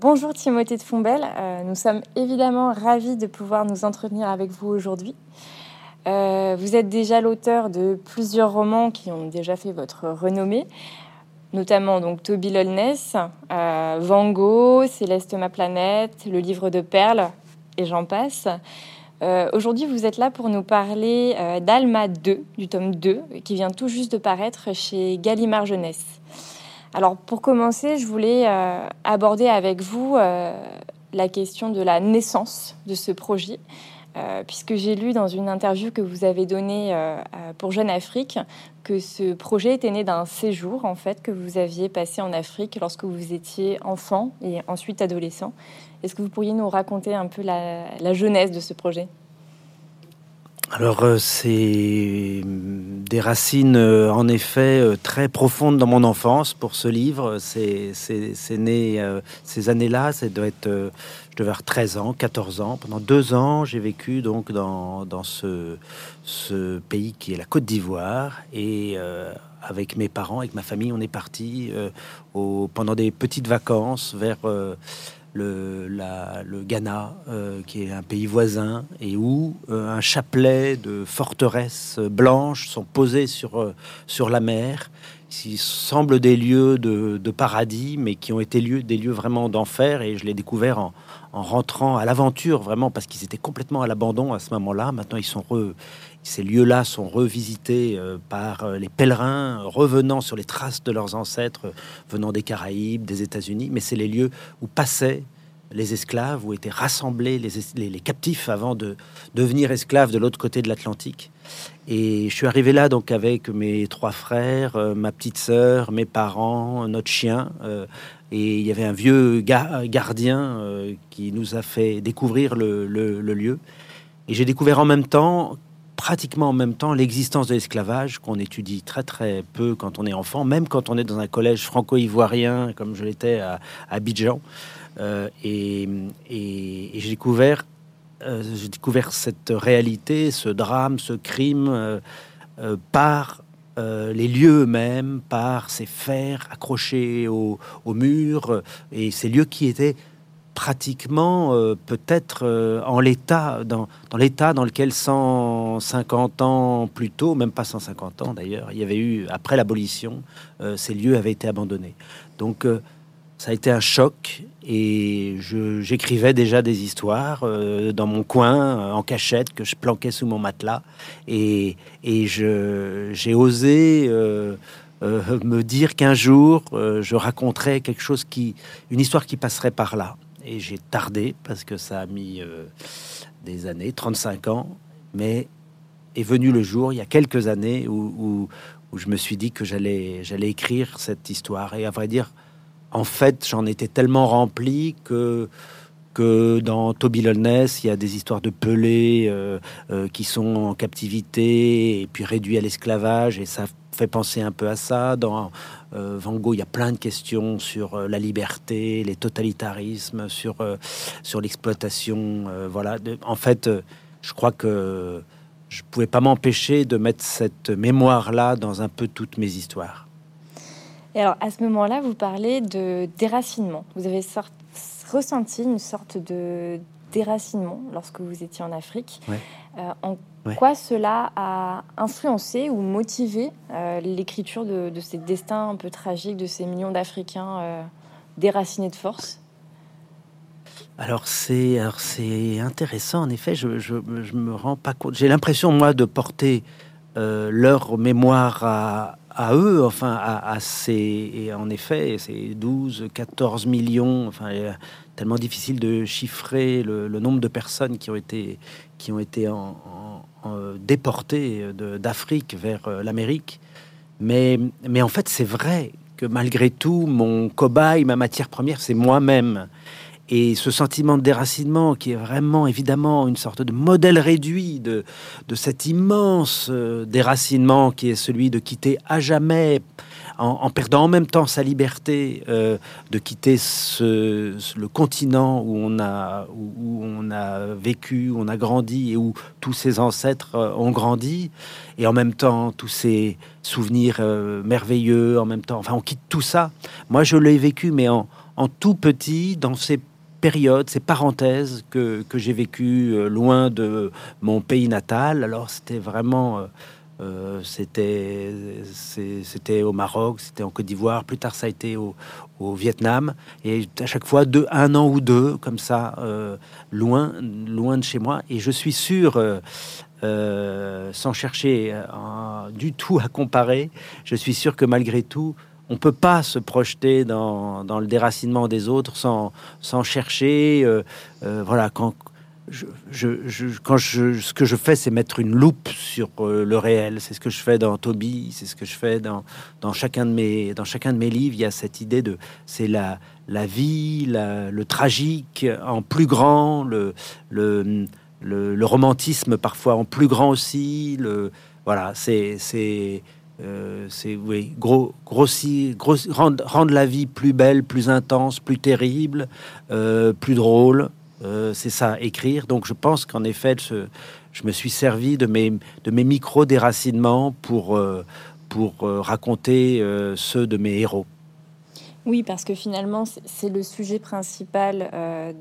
Bonjour Timothée de Fombelle, euh, nous sommes évidemment ravis de pouvoir nous entretenir avec vous aujourd'hui. Euh, vous êtes déjà l'auteur de plusieurs romans qui ont déjà fait votre renommée, notamment donc Toby Lolness, euh, Van Gogh, Céleste ma planète, Le livre de perles et j'en passe. Aujourd'hui, vous êtes là pour nous parler d'Alma 2, du tome 2, qui vient tout juste de paraître chez Gallimard Jeunesse. Alors pour commencer, je voulais euh, aborder avec vous euh, la question de la naissance de ce projet, euh, puisque j'ai lu dans une interview que vous avez donnée pour Jeune Afrique que ce projet était né d'un séjour en fait que vous aviez passé en Afrique lorsque vous étiez enfant et ensuite adolescent. Est-ce que vous pourriez nous raconter un peu la, la de ce projet? Alors euh, c'est des racines euh, en effet euh, très profondes dans mon enfance pour ce livre. C'est né ces années-là, ça doit être, je devais avoir 13 ans, 14 ans. Pendant deux ans, j'ai vécu donc dans, dans ce, ce, pays qui est la Côte d'Ivoire et avec mes parents, avec ma famille, on est parti pendant des petites vacances vers le, Ghana, euh, qui est un pays voisin, et où euh, un chapelet de forteresses blanches sont posées sur, euh, sur la mer, qui semblent des lieux de, paradis, mais qui ont été lieux, des lieux vraiment d'enfer, et je l'ai découvert en, rentrant à l'aventure, vraiment, parce qu'ils étaient complètement à l'abandon à ce moment-là. Maintenant, ils sont ces lieux-là sont revisités par les pèlerins revenant sur les traces de leurs ancêtres venant des Caraïbes, des États-Unis, mais c'est les lieux où passaient les esclaves, où étaient rassemblés les, captifs avant de devenir esclaves de l'autre côté de l'Atlantique. Et je suis arrivé là donc avec mes trois frères, euh, ma petite sœur, mes parents, notre chien. Euh, et il y avait un vieux gardien euh, qui nous a fait découvrir le, lieu. Et j'ai découvert en même temps, pratiquement en même temps, l'existence de l'esclavage qu'on étudie très très peu quand on est enfant, même quand on est dans un collège franco-ivoirien comme je l'étais à Abidjan. Euh, et, j'ai découvert, euh, découvert cette réalité, ce drame, ce crime euh, par les lieux eux-mêmes, par ces fers accrochés au, au mur et ces lieux qui étaient pratiquement peut-être en l'état dans, l'état dans lequel 150 ans plus tôt, même pas 150 ans d'ailleurs, il y avait eu après l'abolition, ces lieux avaient été abandonnés. Donc ça a été un choc et j'écrivais déjà des histoires euh, dans mon coin, en cachette, que je planquais sous mon matelas. Et, j'ai osé euh, euh, me dire qu'un jour, je raconterais quelque chose qui, une histoire qui passerait par là. Et j'ai tardé parce que ça a mis des années, 35 ans, mais est venu le jour, il y a quelques années, où, je me suis dit que j'allais écrire cette histoire. Et à vrai dire, en fait, j'en étais tellement rempli que que dans Toby Lolness, il y a des histoires de pelés euh, euh, qui sont en captivité et puis réduits à l'esclavage, et ça fait penser un peu à ça. Dans euh, Van Gogh, il y a plein de questions sur la liberté, les totalitarismes, sur, sur l'exploitation. voilà. en fait, je crois que je pouvais pas m'empêcher de mettre cette mémoire-là dans un peu toutes mes histoires. Et alors, à ce moment-là, vous parlez de déracinement. Vous avez ressenti une sorte de déracinement lorsque vous étiez en Afrique. Euh, en quoi cela a influencé ou motivé euh, l'écriture de, ces destins un peu tragiques de ces millions d'Africains euh, déracinés de force? Alors c'est c'est intéressant en effet. Je, je, je me rends pas compte. J'ai l'impression moi de porter leur mémoire à, à eux, enfin à, ces, et en effet, ces 12, 14 millions, enfin tellement difficile de chiffrer le, nombre de personnes qui ont été, qui ont été en, déportées d'Afrique vers euh, l'Amérique. Mais, mais en fait, c'est vrai que malgré tout, mon cobaye, ma matière première, c'est moi-même. Et ce sentiment de déracinement, qui est vraiment évidemment une sorte de modèle réduit de, de cet immense euh, déracinement qui est celui de quitter à jamais, en, perdant en même temps sa liberté, euh, de quitter ce, le continent où on, a, où, on a vécu, où on a grandi et où tous ses ancêtres euh, ont grandi, et en même temps tous ces souvenirs merveilleux, en même temps, enfin on quitte tout ça. Moi je l'ai vécu, mais en en tout petit dans ces périodes, ces parenthèses que, que j'ai vécues euh, loin de mon pays natal. Alors c'était vraiment... Euh, euh, c'était c'était au Maroc, c'était en Côte d'Ivoire. Plus tard, ça a été au, au, Vietnam. Et à chaque fois, deux, un an ou deux, comme ça, loin, loin de chez moi. Et je suis sûr, sans chercher du tout à comparer, je suis sûr que malgré tout, on peut pas se projeter dans, le déracinement des autres sans, sans chercher. Euh, euh, voilà, quand je, quand je, ce que je fais, c'est mettre une loupe sur euh, le réel. C'est ce que je fais dans Toby, c'est ce que je fais dans, dans, chacun de mes, dans chacun de mes livres. Il y a cette idée de, c'est la, la vie, le tragique en plus grand, le, le, le, romantisme parfois en plus grand aussi. Le, voilà, c'est euh, c'est oui, gros, grossir, rendre, la vie plus belle, plus intense, plus terrible, euh, plus drôle. Euh, c'est ça, écrire. Donc je pense qu'en effet, je, me suis servi de mes, de micro-déracinements pour, pour raconter ceux de mes héros. Oui, parce que finalement, c'est le sujet principal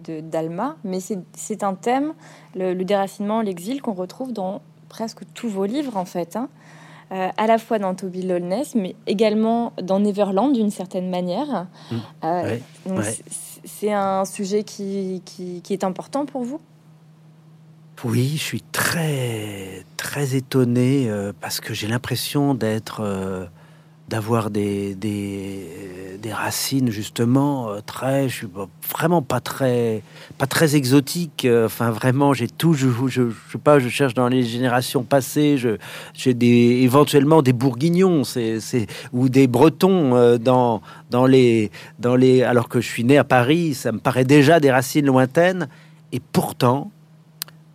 de d'Alma, mais c'est un thème, le, le déracinement, l'exil, qu'on retrouve dans presque tous vos livres, en fait. Hein. Euh, à la fois dans Toby Lolness, mais également dans Neverland d'une certaine manière. Mmh. Euh, c'est un sujet qui, qui, est important pour vous? Oui, je suis très, très étonné euh, parce que j'ai l'impression d'être d'avoir des, des, des, racines justement euh, très, je suis vraiment pas très, pas très exotique. Euh, enfin, vraiment, j'ai tout, je, je, sais pas, je cherche dans les générations passées, je, j'ai des, éventuellement des Bourguignons, c'est, ou des Bretons euh, dans, dans les, dans les, alors que je suis né à Paris, ça me paraît déjà des racines lointaines, et pourtant,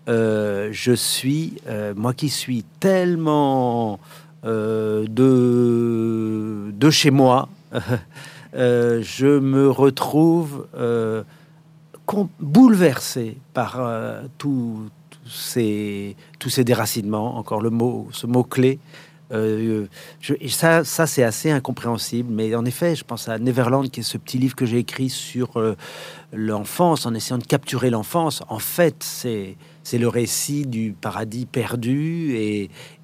je suis, moi qui suis tellement de, de chez moi, euh, je me retrouve euh, bouleversé par tous ces, déracinements, encore le mot, ce mot-clé. ça, ça c'est assez incompréhensible, mais en effet, je pense à Neverland, qui est ce petit livre que j'ai écrit sur l'enfance, en essayant de capturer l'enfance. En fait, c'est c'est le récit du paradis perdu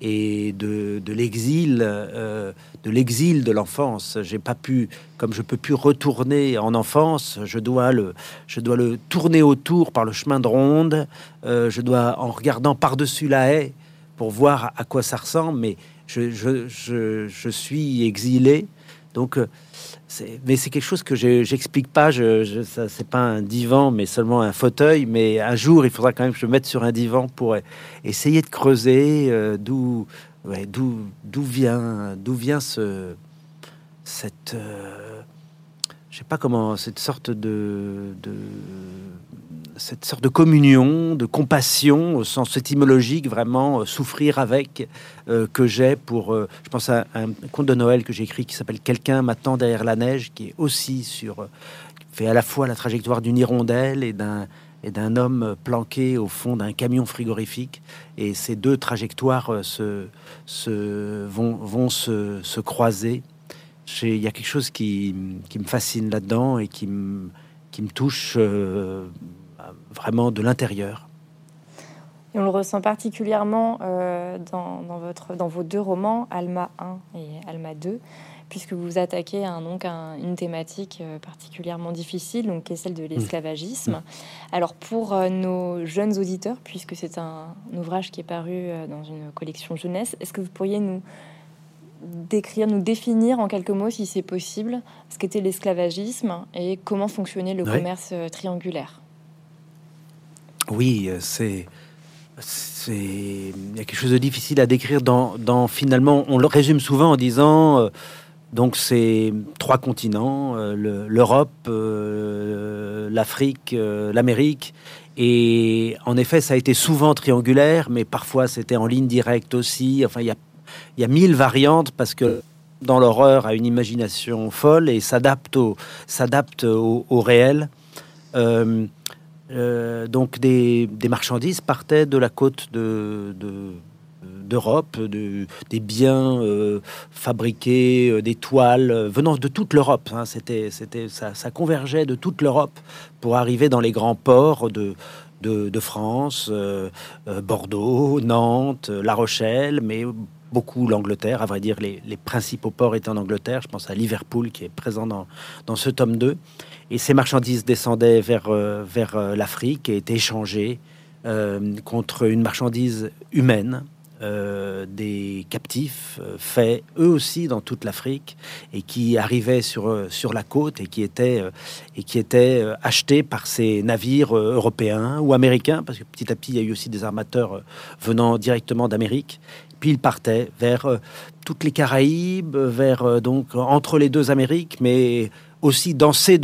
et, de, l'exil, euh, de l'exil de l'enfance. J'ai pas pu, comme je peux plus retourner en enfance, je dois le, je dois le tourner autour par le chemin de ronde. Euh, je dois, en regardant par-dessus la haie, pour voir à quoi ça ressemble, mais je, je suis exilé. Donc, euh, mais c'est quelque chose que j'explique pas. Je, je ça, c'est pas un divan, mais seulement un fauteuil. Mais un jour, il faudra quand même que je me mette sur un divan pour essayer de creuser euh, d'où, vient, vient ce, cette, euh, je sais pas comment, cette sorte de cette sorte de communion, de compassion au sens étymologique, vraiment euh, souffrir avec euh, que j'ai pour. Euh, je pense à un conte de Noël que j'ai écrit qui s'appelle Quelqu'un m'attend derrière la neige, qui est aussi sur. fait à la fois la trajectoire d'une hirondelle et d'un et d'un homme planqué au fond d'un camion frigorifique. Et ces deux trajectoires se, se vont, vont se, se croiser. Il y a quelque chose qui, qui me fascine là-dedans et qui me, qui me touche vraiment de l'intérieur. Et on le ressent particulièrement euh, dans, votre, dans vos deux romans, Alma 1 et Alma 2, puisque vous vous attaquez à donc, une thématique euh, particulièrement difficile, donc, qui est celle de mmh. l'esclavagisme. Mmh. Alors pour euh, nos jeunes auditeurs, puisque c'est un, ouvrage qui est paru dans une collection jeunesse, est-ce que vous pourriez nous décrire, nous définir en quelques mots, si c'est possible, ce qu'était l'esclavagisme et comment fonctionnait le commerce triangulaire? Oui, c'est c'est il y a quelque chose de difficile à décrire dans, dans finalement on le résume souvent en disant euh, donc c'est trois continents euh, l'Europe euh, l'Afrique l'Amérique. Et en effet ça a été souvent triangulaire mais parfois c'était en ligne directe aussi. Enfin il y a y a mille variantes parce que dans l'horreur a une imagination folle et s'adapte au s'adapte au, réel euh, donc des, marchandises partaient de la côte de, d'Europe, de, des biens fabriqués, des toiles venant de toute l'Europe. Hein. C'était, ça, ça, convergeait de toute l'Europe pour arriver dans les grands ports de, de, France, Bordeaux, Nantes, La Rochelle, mais beaucoup l'Angleterre. À vrai dire, les, principaux ports étaient en Angleterre. Je pense à Liverpool qui est présent dans, dans ce tome 2. Et ces marchandises descendaient vers, euh, vers euh, l'Afrique et étaient échangées euh, contre une marchandise humaine. des captifs faits eux aussi dans toute l'Afrique et qui arrivaient sur, sur la côte et qui étaient, et qui étaient achetés par ces navires européens ou américains, parce que petit à petit, il y a eu aussi des armateurs venant directement d'Amérique puis il partait vers toutes les Caraïbes, vers donc entre les deux Amériques, mais aussi dans ces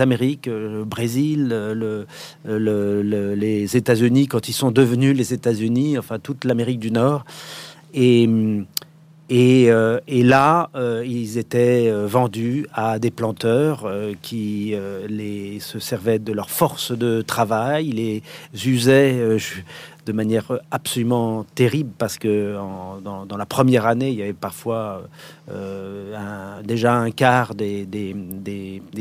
Amériques, euh, le Brésil, le, les États-Unis quand ils sont devenus les États-Unis, enfin toute l'Amérique du Nord. Et, et, et là, ils étaient vendus à des planteurs qui se servaient de leur force de travail, les usaient de manière absolument terrible parce que dans, la première année, il y avait parfois euh, déjà un quart des,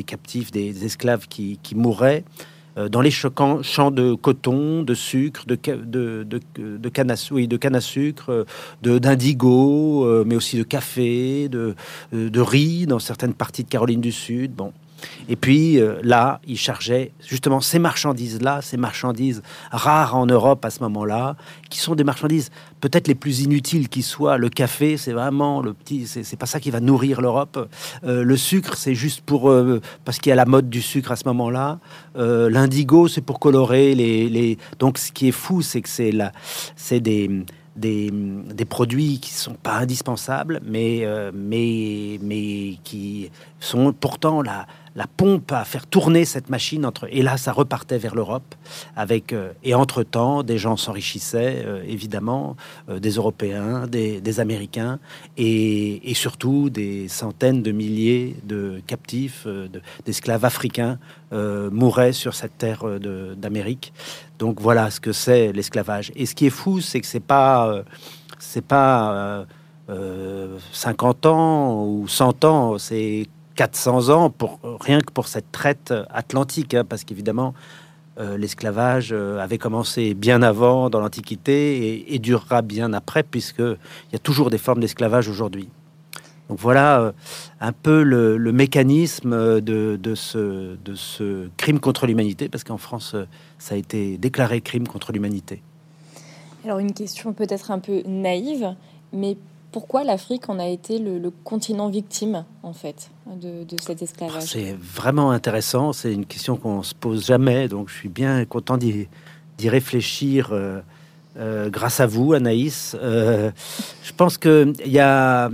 captifs, des esclaves qui, mouraient. euh, dans les champs de coton, de sucre, de, de, de, canne, à, oui, de canne à sucre, d'indigo, euh, mais aussi de café, de, de riz dans certaines parties de Caroline du Sud. Bon, et puis euh, là, il chargeait justement ces marchandises-là, ces marchandises rares en Europe à ce moment-là, qui sont des marchandises peut-être les plus inutiles qui soient. Le café, c'est vraiment le petit, c'est pas ça qui va nourrir l'Europe. Euh, le sucre, c'est juste pour euh, parce qu'il y a la mode du sucre à ce moment-là. L'indigo, c'est pour colorer les, Donc, ce qui est fou, c'est que c'est là, c'est des des, des, produits qui sont pas indispensables, mais, mais, mais qui sont pourtant la, la pompe à faire tourner cette machine entre et là ça repartait vers l'Europe avec euh, et entre temps des gens s'enrichissaient euh, évidemment euh, des Européens des, Américains et, surtout des centaines de milliers de captifs d'esclaves africains mouraient sur cette terre d'Amérique. Donc voilà ce que c'est l'esclavage. Et ce qui est fou c'est que c'est pas c'est pas 50 ans ou 100 ans c'est 400 ans pour rien que pour cette traite atlantique, hein, parce qu'évidemment euh, l'esclavage euh, avait commencé bien avant dans l'Antiquité et, durera bien après, puisque il y a toujours des formes d'esclavage aujourd'hui. Donc voilà euh, un peu le, mécanisme de, de, ce, de ce crime contre l'humanité, parce qu'en France, ça a été déclaré crime contre l'humanité. Alors une question peut-être un peu naïve, mais pourquoi l'Afrique en a été le, continent victime, en fait, de, cet esclavage? C'est vraiment intéressant. C'est une question qu'on se pose jamais. Donc, je suis bien content d'y réfléchir euh, euh, grâce à vous, Anaïs. Euh, je pense qu'il y a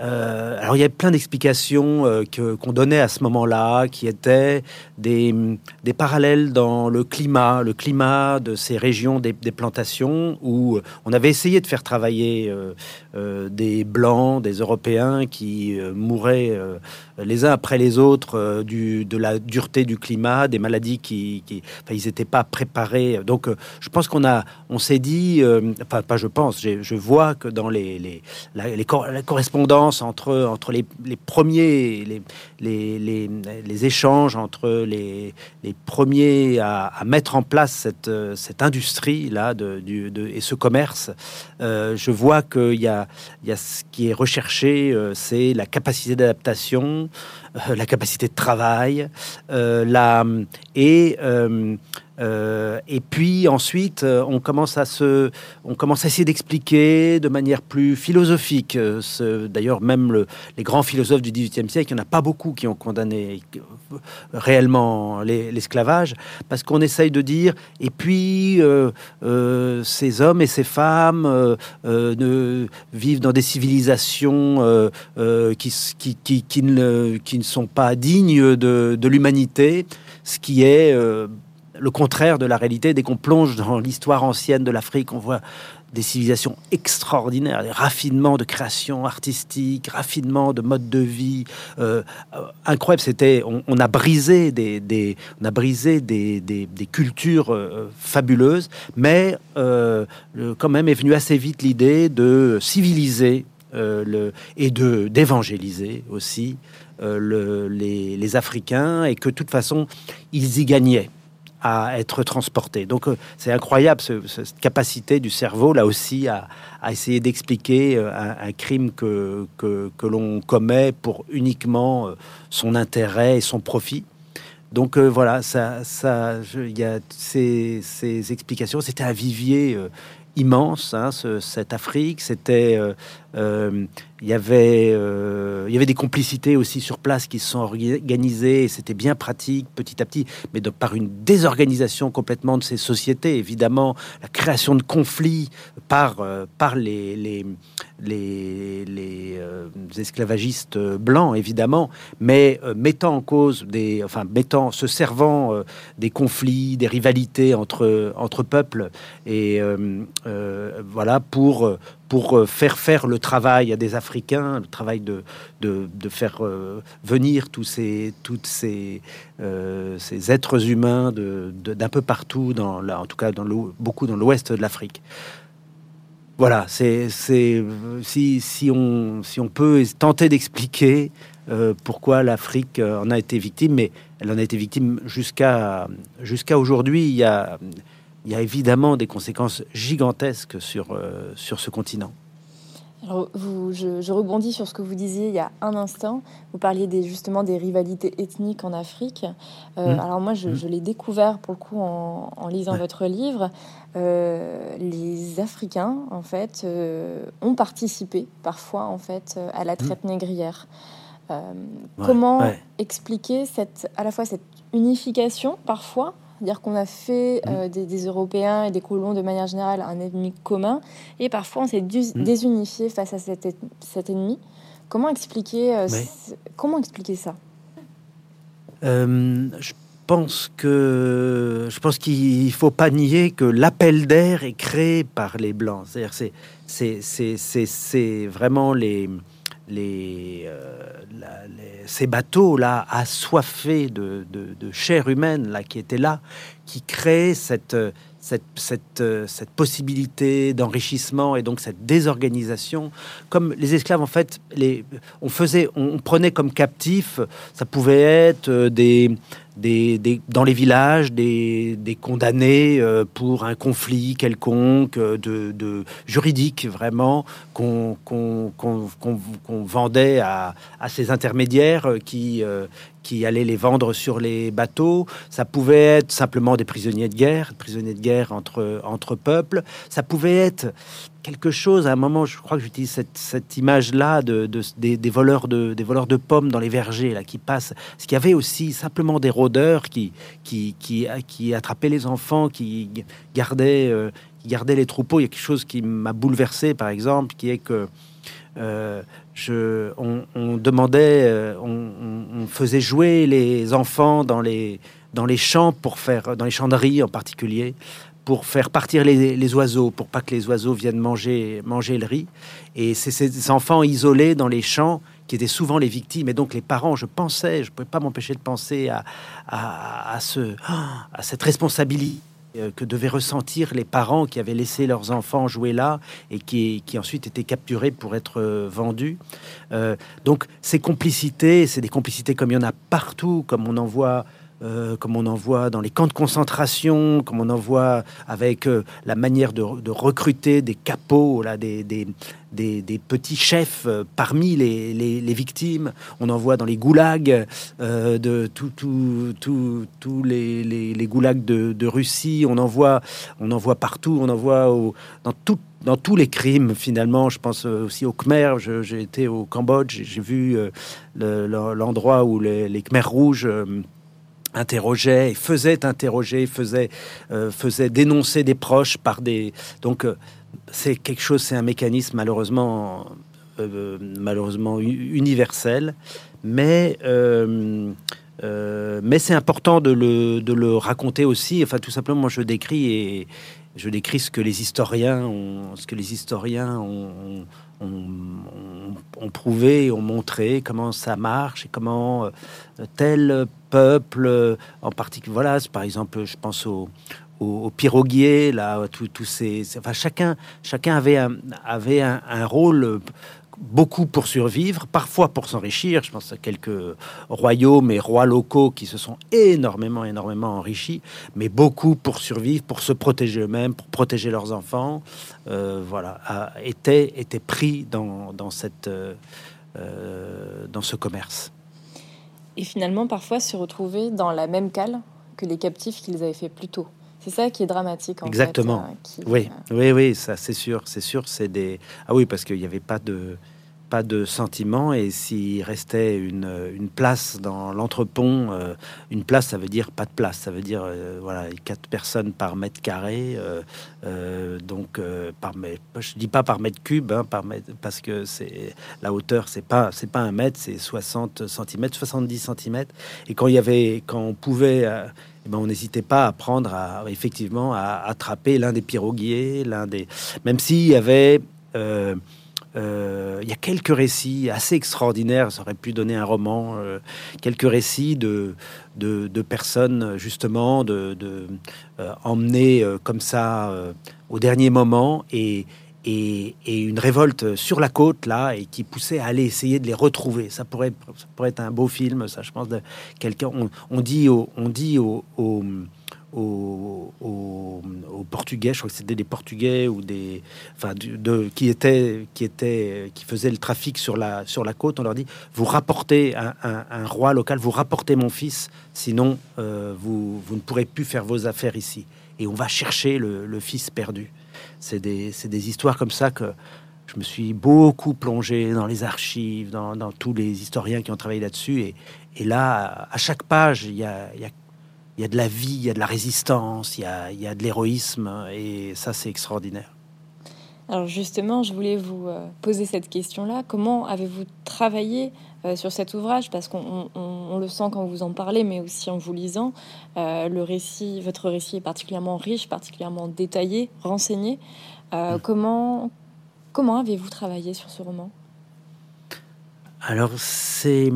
euh, alors il y a plein d'explications euh, que qu'on donnait à ce moment-là, qui étaient des, des, parallèles dans le climat, le climat de ces régions des, plantations où on avait essayé de faire travailler euh, des blancs, des Européens qui mouraient les uns après les autres du, de la dureté du climat, des maladies qui, ils n'étaient pas préparés. Donc je pense qu'on a, on s'est dit, enfin pas je pense, je vois que dans les, les, la, les, correspondance entre, entre les, premiers, les, les, les, échanges entre les, les premiers à, mettre en place cette, cette industrie-là de, de, et ce commerce, euh, je vois qu'il y y a ce qui est recherché, euh, c'est la capacité d'adaptation, euh, la capacité de travail, la, et euh, et puis ensuite, euh, on commence à se, on commence à essayer d'expliquer de manière plus philosophique. Euh, d'ailleurs, même les grands philosophes du XVIIIe siècle, il n'y en a pas beaucoup qui ont condamné réellement l'esclavage, parce qu'on essaye de dire. Et puis, ces hommes et ces femmes ne, vivent dans des civilisations qui, qui, ne, qui ne sont pas dignes de, l'humanité, ce qui est le contraire de la réalité. Dès qu'on plonge dans l'histoire ancienne de l'Afrique, on voit des civilisations extraordinaires, des raffinements de création artistique, raffinements de mode de vie euh, incroyable. C'était, on, a brisé des, on a brisé des, cultures euh, fabuleuses, mais euh, quand même est venue assez vite l'idée de civiliser le, et de d'évangéliser aussi le, les, Africains et que de toute façon ils y gagnaient à être transporté. Donc euh, c'est incroyable cette capacité du cerveau là aussi à, essayer d'expliquer euh, un, crime que, que, l'on commet pour uniquement euh, son intérêt et son profit. Donc voilà, ça, ça, il y a ces, ces explications. C'était un vivier immense, hein, cette Afrique. C'était euh, il y avait euh, il y avait des complicités aussi sur place qui se sont organisées et c'était bien pratique petit à petit mais de, par une désorganisation complètement de ces sociétés évidemment la création de conflits par euh, par les les les, les esclavagistes blancs évidemment mais mettant en cause des enfin mettant se servant des conflits des rivalités entre entre peuples et voilà pour pour euh, faire faire le travail à des Africains, le travail de, de, faire euh, venir tous ces, toutes ces, euh, ces êtres humains d'un peu partout, dans, là, en tout cas dans beaucoup dans l'ouest de l'Afrique. Voilà, c'est si, si, on, si on peut tenter d'expliquer pourquoi l'Afrique en a été victime, mais elle en a été victime jusqu'à jusqu'à aujourd'hui. Il y a il y a évidemment des conséquences gigantesques sur, euh, sur ce continent. Alors, vous, je, rebondis sur ce que vous disiez il y a un instant. Vous parliez des, justement des rivalités ethniques en Afrique. Euh, mmh. Alors moi, mmh. je, l'ai découvert pour le coup en, lisant votre livre. Euh, les Africains, en fait, ont participé parfois en fait à la mmh. traite négrière. comment expliquer cette, à la fois cette unification parfois c'est-à-dire qu'on a fait mmh. euh, des, Européens et des colons de manière générale un ennemi commun, et parfois on s'est mmh. désunifié face à cet, cet ennemi. Comment expliquer, euh, comment expliquer ça? Euh, Je pense que je pense qu'il faut pas nier que l'appel d'air est créé par les blancs. C'est-à-dire c'est c'est vraiment les euh, ces bateaux-là assoiffés de, chair humaine là, qui étaient là, qui créaient cette, cette, cette, cette possibilité d'enrichissement et donc cette désorganisation. Comme les esclaves, en fait, les, on, faisait, on prenait comme captifs, ça pouvait être des, des, dans les villages des, des condamnés euh, pour un conflit quelconque euh, de, de juridique vraiment qu'on vendait à, à, ces intermédiaires euh, qui, allaient les vendre sur les bateaux. Ça pouvait être simplement des prisonniers de guerre, prisonniers de guerre entre, entre peuples. Ça pouvait être quelque chose. À un moment, je crois que j'utilise cette, cette image-là de, des, voleurs de, des voleurs de pommes dans les vergers là qui passent. Ce qu'il y avait aussi simplement des rôdeurs qui, qui, qui, qui attrapaient les enfants, qui gardaient, euh, gardaient les troupeaux. Il y a quelque chose qui m'a bouleversé, par exemple, qui est que euh, on, demandait, euh, on, faisait jouer les enfants dans les, dans les champs pour faire, dans les champs de riz en particulier, pour faire partir les, oiseaux, pour pas que les oiseaux viennent manger, manger le riz. Et c'est ces enfants isolés dans les champs qui étaient souvent les victimes. Et donc les parents, je pensais, je ne pouvais pas m'empêcher de penser à, à, ce, à cette responsabilité que devaient ressentir les parents qui avaient laissé leurs enfants jouer là et qui, qui ensuite étaient capturés pour être euh, vendus. Euh, donc ces complicités, c'est des complicités comme il y en a partout, comme on en voit euh, comme on en voit dans les camps de concentration, comme on en voit avec euh, la manière de, recruter des capots, là, des, des, des, petits chefs euh, parmi les, les, victimes. On en voit dans les goulags, de tous tout, tout, les, les, goulags de, Russie. On en voit, on en voit partout. On en voit dans tout, dans tous les crimes, finalement, je pense aussi aux Khmer. J'ai été au Cambodge, j'ai vu l'endroit où les, Khmers rouges interrogeait faisait interroger, faisait, euh, faisait dénoncer des proches par des... Donc euh, c'est quelque chose, c'est un mécanisme malheureusement, euh, malheureusement universel, mais mais c'est important de le, de le raconter aussi. Enfin, tout simplement, moi, je décris et je décris ce que les historiens ont, ce que les historiens ont, ont, prouvé, ont montré comment ça marche et comment euh, tel peuple, euh, en particulier, voilà, par exemple, je pense au, au, piroguier, là, tous ces, enfin, chacun, chacun avait un, avait un, rôle beaucoup pour survivre, parfois pour s'enrichir. Je pense à quelques royaumes et rois locaux qui se sont énormément, énormément enrichis, mais beaucoup pour survivre, pour se protéger eux-mêmes, pour protéger leurs enfants. Euh, voilà, étaient, étaient pris dans, dans cette, euh, dans ce commerce. Et finalement, parfois se retrouver dans la même cale que les captifs qu'ils avaient fait plus tôt. C'est ça qui est dramatique. En Exactement. Fait, oui, oui, oui, ça c'est sûr, c'est sûr, c'est des. Ah oui, parce qu'il n'y avait pas de pas de sentiment et s'il restait une, une, place dans l'entrepont, euh, une place ça veut dire pas de place, ça veut dire euh, voilà quatre personnes par mètre carré, euh, donc par mètre, je dis pas par mètre cube, hein, par mètre, parce que c'est la hauteur c'est pas c'est pas un mètre, c'est 60 cm, 70 cm et quand il y avait quand on pouvait eh ben, on n'hésitait pas à prendre, à, effectivement, à attraper l'un des piroguiers, l'un des, même s'il y avait euh, il y a quelques récits assez extraordinaires, ça aurait pu donner un roman, euh, quelques récits de, de, personnes justement de, de euh, emmenées comme ça au dernier moment et, et, une révolte sur la côte là et qui poussait à aller essayer de les retrouver. Ça pourrait, pourrait être un beau film, ça je pense de quelqu'un. On, dit on dit au aux, Portugais, je crois que c'était des Portugais ou des, enfin, de, qui étaient, qui étaient, qui faisaient le trafic sur la sur la côte. On leur dit vous rapportez un, roi local, vous rapportez mon fils, sinon euh, vous, vous ne pourrez plus faire vos affaires ici. Et on va chercher le, fils perdu. C'est des, des histoires comme ça que je me suis beaucoup plongé dans les archives, dans, tous les historiens qui ont travaillé là-dessus. Et, et, là, à chaque page, il y a, y a il y a de la vie, il y a de la résistance, il y a, il y a de l'héroïsme, et ça, c'est extraordinaire. Alors justement, je voulais vous euh, poser cette question-là. Comment avez-vous travaillé euh, sur cet ouvrage? Parce qu'on on, le sent quand vous en parlez, mais aussi en vous lisant. Euh, le récit, votre récit est particulièrement riche, particulièrement détaillé, renseigné. Mm. Comment, comment avez-vous travaillé sur ce roman? Alors c'est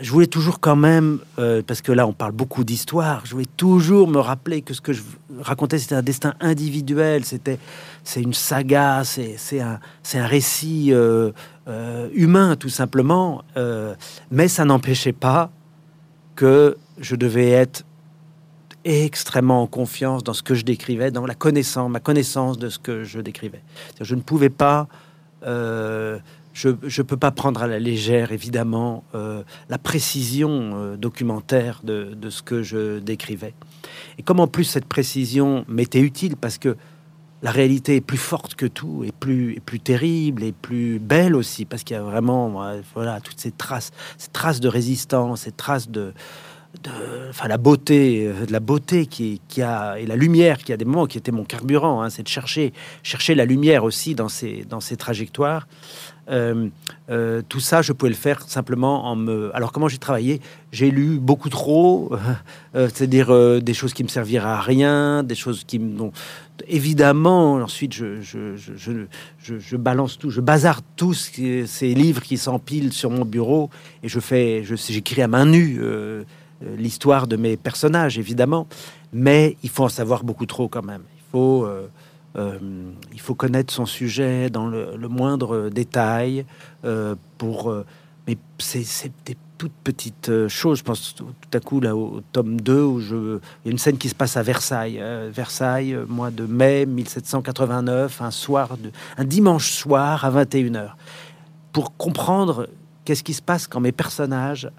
je voulais toujours quand même, euh, parce que là on parle beaucoup d'histoire, je voulais toujours me rappeler que ce que je racontais c'était un destin individuel, c'était c'est une saga, c'est un, un récit euh, euh, humain tout simplement, mais ça n'empêchait pas que je devais être extrêmement en confiance dans ce que je décrivais, dans la connaissance, ma connaissance de ce que je décrivais. Je ne pouvais pas je ne peux pas prendre à la légère, évidemment, euh, la précision euh, documentaire de, ce que je décrivais. Et comme en plus cette précision m'était utile parce que la réalité est plus forte que tout, et plus, terrible, et plus belle aussi, parce qu'il y a vraiment voilà, toutes ces traces, ces traces de résistance, ces traces de, de enfin, la beauté, euh, la beauté qui, a, et la lumière qui a des moments qui était mon carburant, hein, c'est de chercher, chercher la lumière aussi dans ces, dans ces trajectoires. Euh, euh, tout ça, je pouvais le faire simplement en me. Alors, comment j'ai travaillé? J'ai lu beaucoup trop, c'est-à-dire des choses qui me serviraient à rien, des choses qui me. évidemment, ensuite, je, je, je, je, balance tout, je bazarde tous ces livres qui s'empilent sur mon bureau et je fais. J'écris à main nue l'histoire de mes personnages, évidemment, mais il faut en savoir beaucoup trop quand même. Il faut. Euh, il faut connaître son sujet dans le, moindre détail euh, pour. Euh, mais c'est des toutes petites choses. Je pense tout à coup là au tome 2 où je, il y a une scène qui se passe à Versailles. Versailles, mois de mai 1789, un soir, de, un dimanche soir à 21h. Pour comprendre qu'est-ce qui se passe quand mes personnages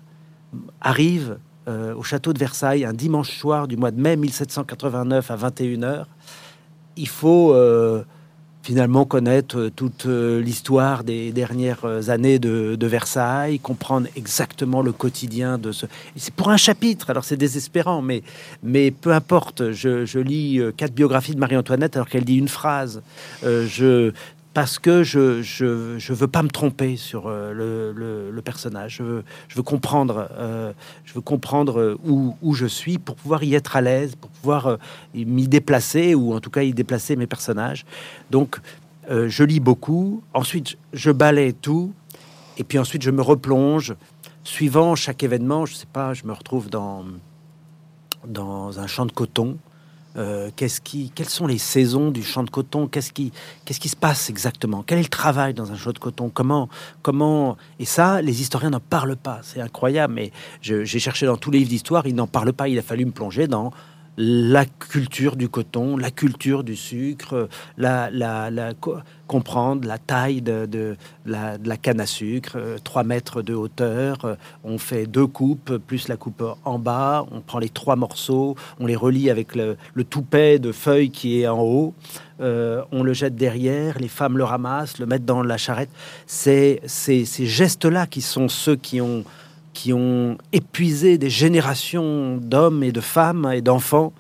arrivent au château de Versailles un dimanche soir du mois de mai 1789 à 21h il faut euh, finalement connaître euh, toute euh, l'histoire des dernières années de, Versailles, comprendre exactement le quotidien de ce. C'est pour un chapitre, alors c'est désespérant, mais, mais peu importe. Je, lis quatre biographies de Marie-Antoinette alors qu'elle dit une phrase. je parce que je, je, veux pas me tromper sur euh, le, le, personnage. Je veux, je veux comprendre, euh, je veux comprendre où, où, je suis pour pouvoir y être à l'aise, pour pouvoir euh, m'y déplacer ou en tout cas y déplacer mes personnages. Donc, je lis beaucoup. Ensuite, je balaye tout, et puis ensuite je me replonge. Suivant chaque événement, je sais pas, je me retrouve dans dans un champ de coton euh, qu'est-ce qui, quelles sont les saisons du champ de coton? Qu'est-ce qui, qu'est-ce qui se passe exactement? Quel est le travail dans un champ de coton? Comment, comment Et ça, les historiens n'en parlent pas. C'est incroyable. Mais j'ai cherché dans tous les livres d'histoire, ils n'en parlent pas. Il a fallu me plonger dans la culture du coton, la culture du sucre, la, la, comprendre la taille de, la, canne à sucre, 3 euh, mètres de hauteur, euh, on fait deux coupes, plus la coupe en bas, on prend les trois morceaux, on les relie avec le, toupet de feuilles qui est en haut, euh, on le jette derrière, les femmes le ramassent, le mettent dans la charrette. C'est ces gestes-là qui sont ceux qui ont qui ont épuisé des générations d'hommes et de femmes et d'enfants.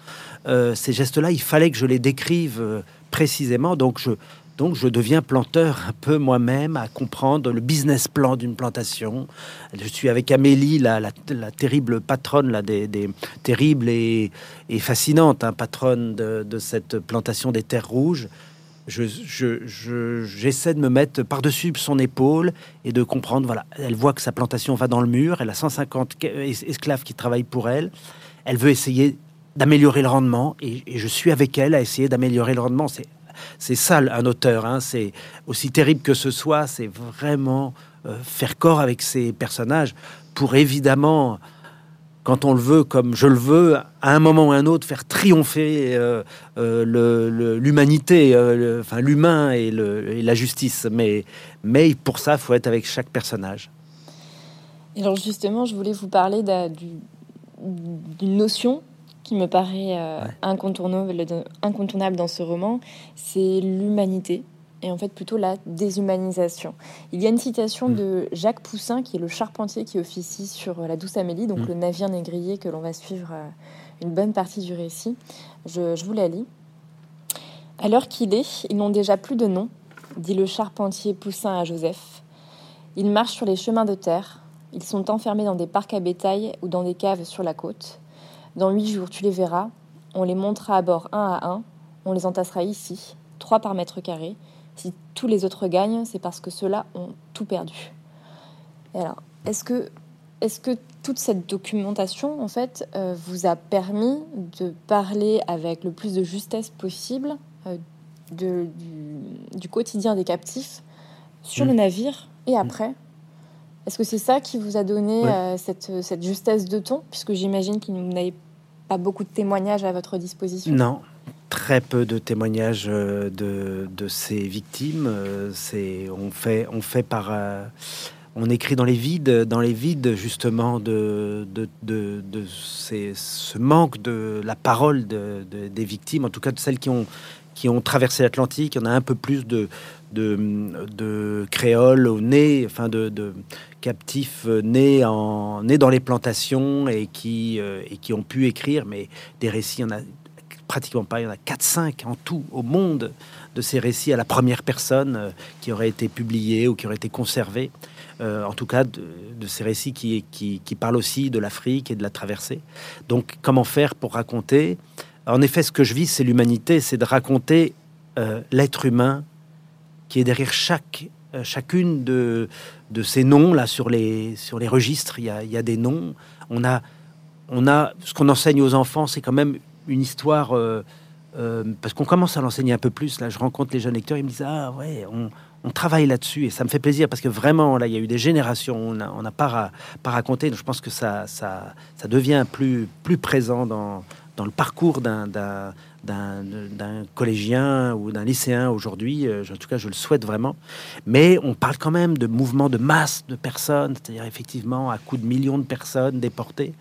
Euh, ces gestes-là, il fallait que je les décrive euh, précisément. Donc je, donc je deviens planteur un peu moi-même à comprendre le business plan d'une plantation. Je suis avec Amélie, la, la, terrible patronne, là, des, des terribles et, et fascinante hein, patronne de, de, cette plantation des terres rouges j'essaie de me mettre par-dessus son épaule et de comprendre, voilà, elle voit que sa plantation va dans le mur, elle a 150 esclaves qui travaillent pour elle, elle veut essayer d'améliorer le rendement et, je suis avec elle à essayer d'améliorer le rendement. C'est c'est ça un auteur, hein. c'est aussi terrible que ce soit, c'est vraiment euh, faire corps avec ses personnages pour évidemment quand on le veut, comme je le veux, à un moment ou à un autre, faire triompher euh, euh, l'humanité, euh, enfin l'humain et, la justice. Mais, mais pour ça, il faut être avec chaque personnage. alors justement, je voulais vous parler d'une notion qui me paraît incontournable, incontournable dans ce roman, c'est l'humanité et en fait plutôt la déshumanisation. Il y a une citation mm. de Jacques Poussin, qui est le charpentier qui officie sur la Douce Amélie, donc mm. le navire négrier que l'on va suivre euh, une bonne partie du récit. Je, vous la lis. À l'heure qu'il est, ils n'ont déjà plus de nom, dit le charpentier Poussin à Joseph. Ils marchent sur les chemins de terre, ils sont enfermés dans des parcs à bétail ou dans des caves sur la côte. Dans huit jours, tu les verras, on les montera à bord un à un, on les entassera ici, trois par mètre carré, si tous les autres gagnent, c'est parce que ceux-là ont tout perdu. alors, est-ce que, est que toute cette documentation, en fait, euh, vous a permis de parler avec le plus de justesse possible euh, de, du, quotidien des captifs sur le mm. navire et mm. après? Est-ce que c'est ça qui vous a donné euh, cette, cette, justesse de ton? Puisque j'imagine qu'il n'avez pas beaucoup de témoignages à votre disposition. Non, très peu de témoignages euh, de, de ces victimes. Euh, c'est on fait on fait par euh, on écrit dans les vides, dans les vides justement de, de, de, de ce manque de la parole de, des victimes, en tout cas de celles qui ont, qui ont traversé l'Atlantique. Il y en a un peu plus de, de, créoles au nez, enfin de, captifs nés, en, nés dans les plantations et qui, et qui ont pu écrire, mais des récits, il a pratiquement pas. Il y en a 4-5 en tout au monde de ces récits à la première personne euh, qui auraient été publiés ou qui auraient été conservés. Euh, en tout cas, de, ces récits qui, qui, parlent aussi de l'Afrique et de la traversée. Donc, comment faire pour raconter? En effet, ce que je vis, c'est l'humanité, c'est de raconter euh, l'être humain qui est derrière chaque chacune de, de ces noms là sur les sur les registres. Il y a, il y a des noms. On a on a ce qu'on enseigne aux enfants, c'est quand même une histoire, euh, euh, parce qu'on commence à l'enseigner un peu plus. Là, je rencontre les jeunes lecteurs, ils me disent Ah ouais, on, travaille là-dessus et ça me fait plaisir parce que vraiment, là, il y a eu des générations, on n'a pas, raconté. Donc, je pense que ça, ça, ça devient plus, plus présent dans, dans le parcours d'un d'un collégien ou d'un lycéen aujourd'hui. Euh, en tout cas, je le souhaite vraiment. Mais on parle quand même de mouvements de masse de personnes, c'est-à-dire effectivement à coup de millions de personnes déportées,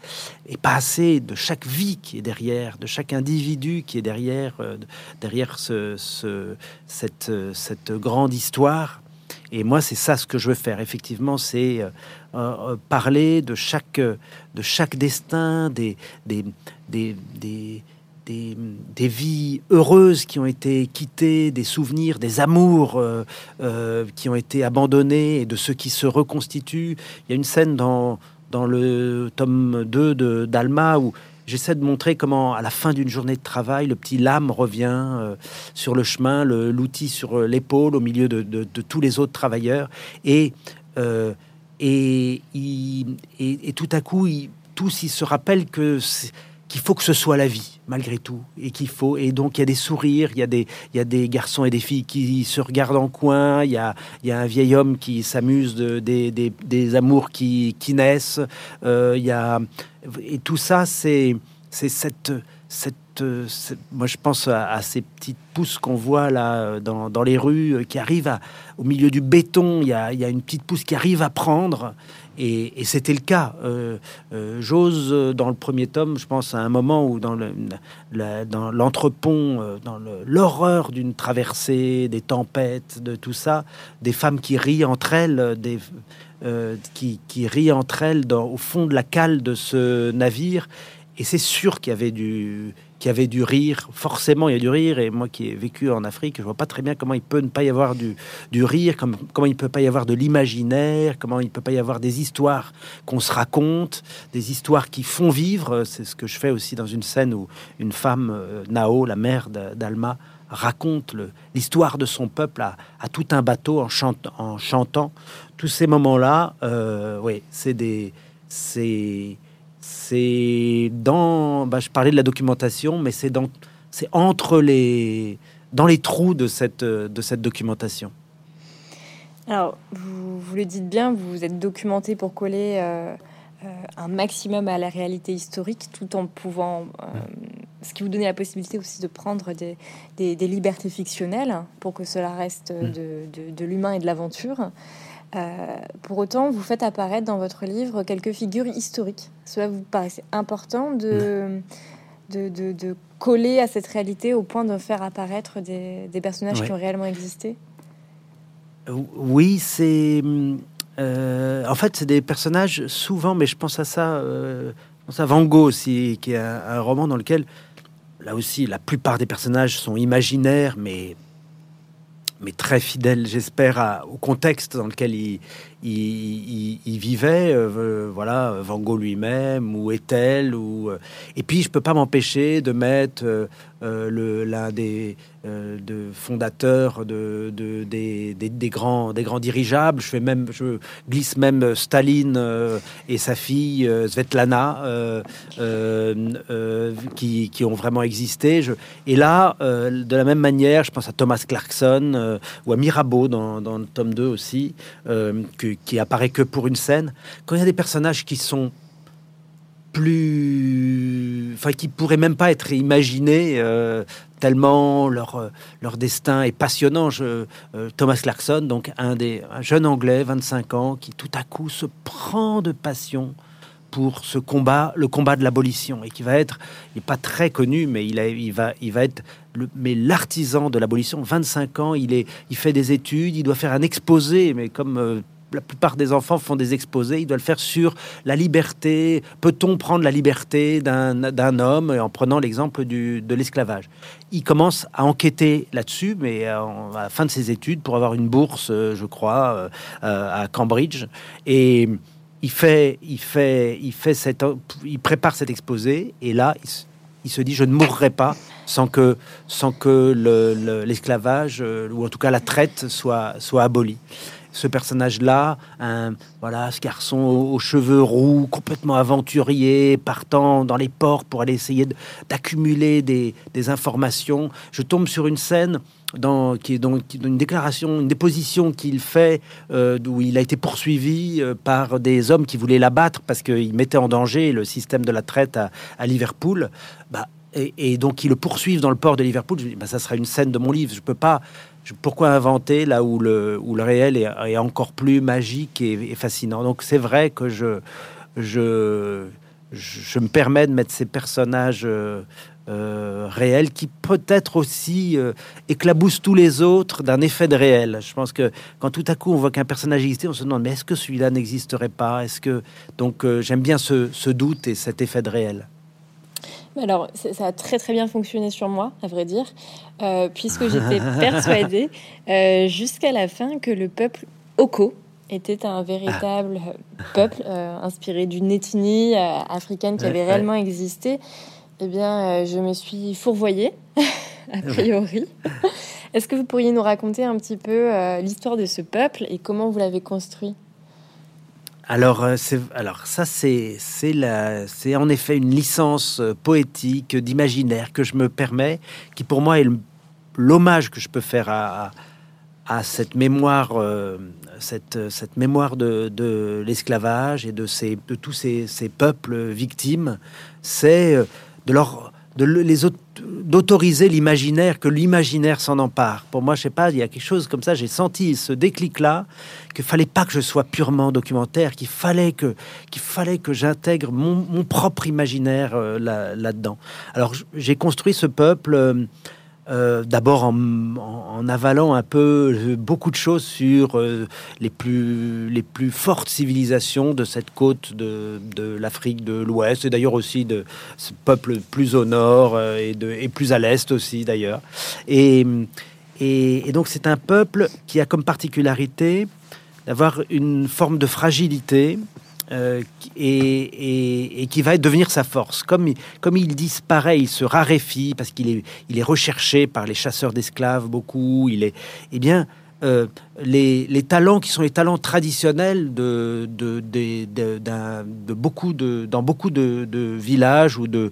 et pas assez de chaque vie qui est derrière, de chaque individu qui est derrière, euh, derrière ce, cette, cette grande histoire. Et moi, c'est ça ce que je veux faire. Effectivement, c'est euh, parler de chaque, de chaque destin, des, des, des des, vies heureuses qui ont été quittées, des souvenirs, des amours qui ont été abandonnés et de ceux qui se reconstituent. Il y a une scène dans, dans le tome 2 de d'Alma où j'essaie de montrer comment, à la fin d'une journée de travail, le petit lame revient euh, sur le chemin, l'outil sur euh, l'épaule, au milieu de, tous les autres travailleurs, et, euh, et, et, tout à coup, tous ils se rappellent que qu'il faut que ce soit la vie malgré tout et qu'il faut et donc il y a des sourires il y a des il y a des garçons et des filles qui se regardent en coin il y a il y a un vieil homme qui s'amuse de des, des, des, amours qui, qui naissent il y a et tout ça, c'est cette, cette, moi je pense à, ces petites pousses qu'on voit là dans, dans, les rues euh, qui arrivent au milieu du béton. Il y, a, une petite pousse qui arrive à prendre. Et, c'était le cas. Euh, euh, J'ose, dans le premier tome, je pense à un moment où dans l'entrepont, le, dans l'horreur d'une traversée, des tempêtes, de tout ça, des femmes qui rient entre elles, des, euh, qui, rient entre elles au fond de la cale de ce navire. Et c'est sûr qu'il y avait du qu'il y avait du rire. Forcément, il y a du rire. Et moi qui ai vécu en Afrique, je vois pas très bien comment il peut ne pas y avoir du, du rire, comment, il peut pas y avoir de l'imaginaire, comment il peut pas y avoir des histoires qu'on se raconte, des histoires qui font vivre. C'est ce que je fais aussi dans une scène où une femme, euh, Nao, la mère d'Alma, raconte l'histoire de son peuple à, tout un bateau en, en chantant. Tous ces moments-là, euh, oui, c'est des, c'est, c'est dans. Bah, je parlais de la documentation, mais c'est dans, c'est entre les, dans les trous de cette, de cette documentation. Alors, vous, vous le dites bien, vous vous êtes documenté pour coller. Euh, euh, un maximum à la réalité historique tout en pouvant, euh, ce qui vous donnait la possibilité aussi de prendre des, des, libertés fictionnelles pour que cela reste mm. de, de, l'humain et de l'aventure. Euh, pour autant, vous faites apparaître dans votre livre quelques figures historiques. Cela vous paraissait important de, de, de, coller à cette réalité au point de faire apparaître des, des personnages qui ont réellement existé? Oui, c'est hum, euh, en fait, c'est des personnages souvent, mais je pense à ça, euh, à Van Gogh aussi, qui est un, roman dans lequel, là aussi, la plupart des personnages sont imaginaires, mais mais très fidèles, j'espère, au contexte dans lequel il, il, vivait, euh, voilà, Van Gogh lui-même, ou Ethel, ou et puis je peux pas m'empêcher de mettre le l'un des euh, de fondateurs de, des, grands, des grands dirigeables. Je, fais même, je glisse même Staline euh, et sa fille euh, Svetlana qui, qui, ont vraiment existé. Je, et là, de la même manière, je pense à Thomas Clarkson ou à Mirabeau dans, dans, le tome 2 aussi, qui, apparaît que pour une scène. Quand il y a des personnages qui sont plus, enfin, qui pourraient même pas être imaginés tellement leur, euh, leur destin est passionnant. Je, euh, Thomas Clarkson, donc un des un jeune Anglais, 25 ans, qui tout à coup se prend de passion pour ce combat, le combat de l'abolition, et qui va être, il n'est pas très connu, mais il, a, il, va, il va être le, mais l'artisan de l'abolition. 25 ans, il, est, il fait des études, il doit faire un exposé, mais comme euh, la plupart des enfants font des exposés, ils doivent le faire sur la liberté. Peut-on prendre la liberté d'un homme en prenant l'exemple de l'esclavage? Il commence à enquêter là-dessus, mais à la fin de ses études, pour avoir une bourse, euh, je crois, euh, à Cambridge. Et il fait, il fait, il fait cette, il prépare cet exposé, et là, il, se dit je ne mourrai pas sans que, sans que l'esclavage euh, ou en tout cas la traite soit, soit abolie ce personnage-là, un voilà, ce garçon aux, cheveux roux, complètement aventurier, partant dans les ports pour aller essayer d'accumuler des, informations. Je tombe sur une scène dans, qui est donc une déclaration, une déposition qu'il fait, euh, où il a été poursuivi euh, par des hommes qui voulaient l'abattre parce qu'il mettait en danger le système de la traite à, Liverpool. Bah, et, donc ils le poursuivent dans le port de Liverpool. Je dis, bah, ça sera une scène de mon livre. Je peux pas pourquoi inventer là où le, où le réel est, encore plus magique et, fascinant? Donc c'est vrai que je, je, je, me permets de mettre ces personnages euh, euh, réels qui peut-être aussi euh, éclaboussent tous les autres d'un effet de réel. Je pense que quand tout à coup on voit qu'un personnage existait, on se demande mais est-ce que celui-là n'existerait pas? Est-ce que donc j'aime bien ce, ce doute et cet effet de réel. Alors, ça a très très bien fonctionné sur moi, à vrai dire, euh, puisque j'étais persuadée jusqu'à la fin que le peuple Oko était un véritable peuple inspiré d'une ethnie africaine qui avait réellement existé. Eh bien, je me suis fourvoyée, a priori. Est-ce que vous pourriez nous raconter un petit peu l'histoire de ce peuple et comment vous l'avez construit? Alors, euh, alors ça, c'est en effet une licence euh, poétique d'imaginaire que je me permets, qui pour moi est l'hommage que je peux faire à, cette mémoire, euh, cette, mémoire de, l'esclavage et de, tous ces, ces peuples victimes, c'est de leur d'autoriser l'imaginaire, que l'imaginaire s'en empare. Pour moi, je sais pas, il y a quelque chose comme ça. J'ai senti ce déclic-là qu'il fallait pas que je sois purement documentaire, qu'il fallait que que j'intègre mon, propre imaginaire euh, là-dedans. Alors, j'ai construit ce peuple. Euh, euh, d'abord en, avalant un peu euh, beaucoup de choses sur euh, les, plus, les plus fortes civilisations de cette côte de, l'Afrique de l'Ouest, et d'ailleurs aussi de ce peuple plus au nord et, de, et plus à l'est aussi d'ailleurs. Et, et, donc c'est un peuple qui a comme particularité d'avoir une forme de fragilité euh, et, qui va devenir sa force. Comme, comme il disparaît, il se raréfie parce qu'il est, il est recherché par les chasseurs d'esclaves beaucoup. Il est, eh bien, euh, les, talents qui sont les talents traditionnels de, beaucoup de, dans beaucoup de, villages ou de,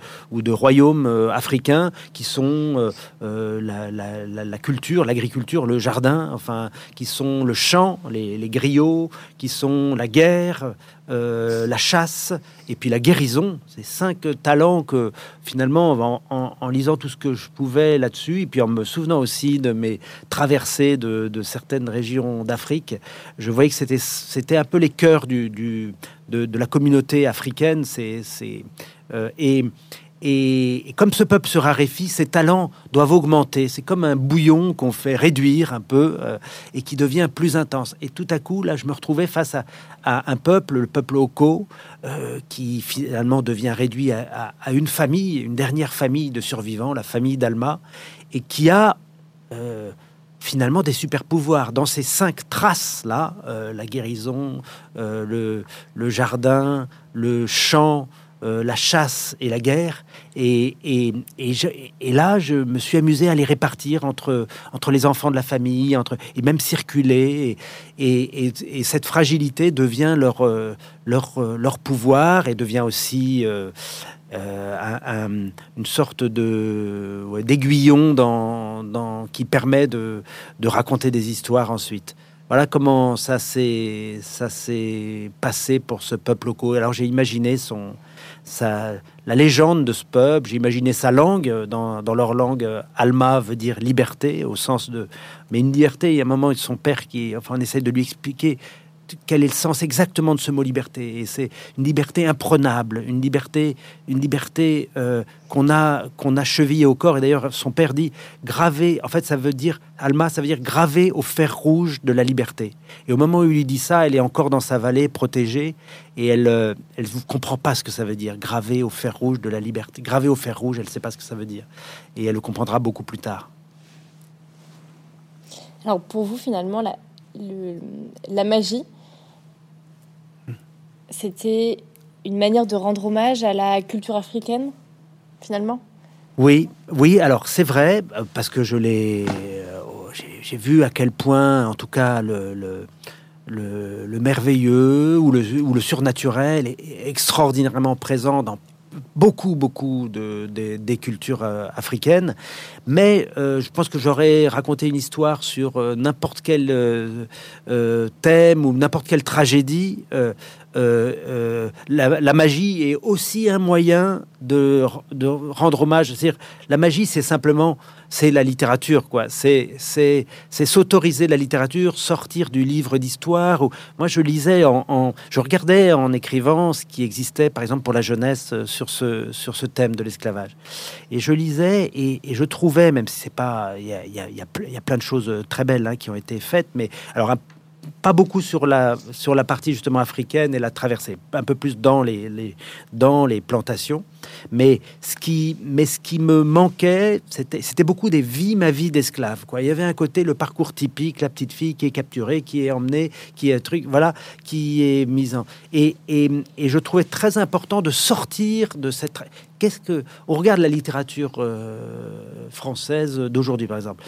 royaumes euh, africains qui sont la, la, culture, l'agriculture, le jardin, enfin, qui sont le chant, les, les griots, qui sont la guerre, euh, la chasse et puis la guérison. Ces cinq talents que finalement, en, lisant tout ce que je pouvais là-dessus, et puis en me souvenant aussi de mes traversées de, certaines régions d'Afrique, je voyais que c'était, c'était un peu les cœurs du, de, la communauté africaine. C'est, euh, et, et, comme ce peuple se raréfie, ses talents doivent augmenter. C'est comme un bouillon qu'on fait réduire un peu euh, et qui devient plus intense. Et tout à coup, là, je me retrouvais face à, un peuple, le peuple Oko, euh, qui finalement devient réduit à, une famille, une dernière famille de survivants, la famille d'Alma, et qui a euh, finalement des super pouvoirs. Dans ces cinq traces-là, la guérison, le, le, jardin, le champ, euh, la chasse et la guerre. Et, et, et, là, je me suis amusé à les répartir entre, entre les enfants de la famille, entre, et même circuler. Et, cette fragilité devient leur, euh, leur, euh, leur pouvoir et devient aussi une sorte de d'aiguillon dans, dans, qui permet de, de raconter des histoires ensuite. Voilà comment ça s'est ça passé pour ce peuple local. Alors j'ai imaginé son la légende de ce peuple, j'imaginais sa langue, dans, leur langue, Alma veut dire liberté, au sens de... Mais une liberté, il y a un moment, son père qui... Enfin, on essaie de lui expliquer quel est le sens exactement de ce mot liberté? Et c'est une liberté imprenable, une liberté, une liberté euh, qu'on a, qu'on a chevillée au corps. Et d'ailleurs, son père dit gravé. En fait, ça veut dire Alma, ça veut dire gravé au fer rouge de la liberté. Et au moment où il lui dit ça, elle est encore dans sa vallée protégée et elle, euh, elle ne comprend pas ce que ça veut dire. Gravé au fer rouge de la liberté, gravé au fer rouge, elle ne sait pas ce que ça veut dire. Et elle le comprendra beaucoup plus tard. Alors pour vous, finalement, la, la magie, c'était une manière de rendre hommage à la culture africaine, finalement? Oui, oui, alors c'est vrai, parce que je l'ai. Euh, j'ai vu à quel point, en tout cas, le, le, le, merveilleux ou le, ou le surnaturel est extraordinairement présent dans beaucoup, beaucoup de, des cultures euh, africaines. Mais euh, je pense que j'aurais raconté une histoire sur n'importe quel thème ou n'importe quelle tragédie. Euh, euh, la, magie est aussi un moyen de, de rendre hommage. C'est-à-dire, la magie, c'est simplement, c'est la littérature, quoi. C'est, c'est, s'autoriser la littérature, sortir du livre d'histoire. Moi, je lisais, en, je regardais en écrivant ce qui existait, par exemple, pour la jeunesse euh, sur ce, sur ce thème de l'esclavage. Et je lisais et, je trouvais, même si c'est pas, il y a, y, y a, plein de choses très belles hein, qui ont été faites, mais alors pas beaucoup sur la, sur la partie justement africaine et la traversée, un peu plus dans les, dans les plantations. Mais ce qui, mais ce qui me manquait, c'était, beaucoup des vies, ma vie d'esclave. Il y avait un côté, le parcours typique, la petite fille qui est capturée, qui est emmenée, qui est truc, voilà, qui est mise en. Et, et, et je trouvais très important de sortir de cette. Qu'est-ce que. On regarde la littérature euh, française d'aujourd'hui, par exemple.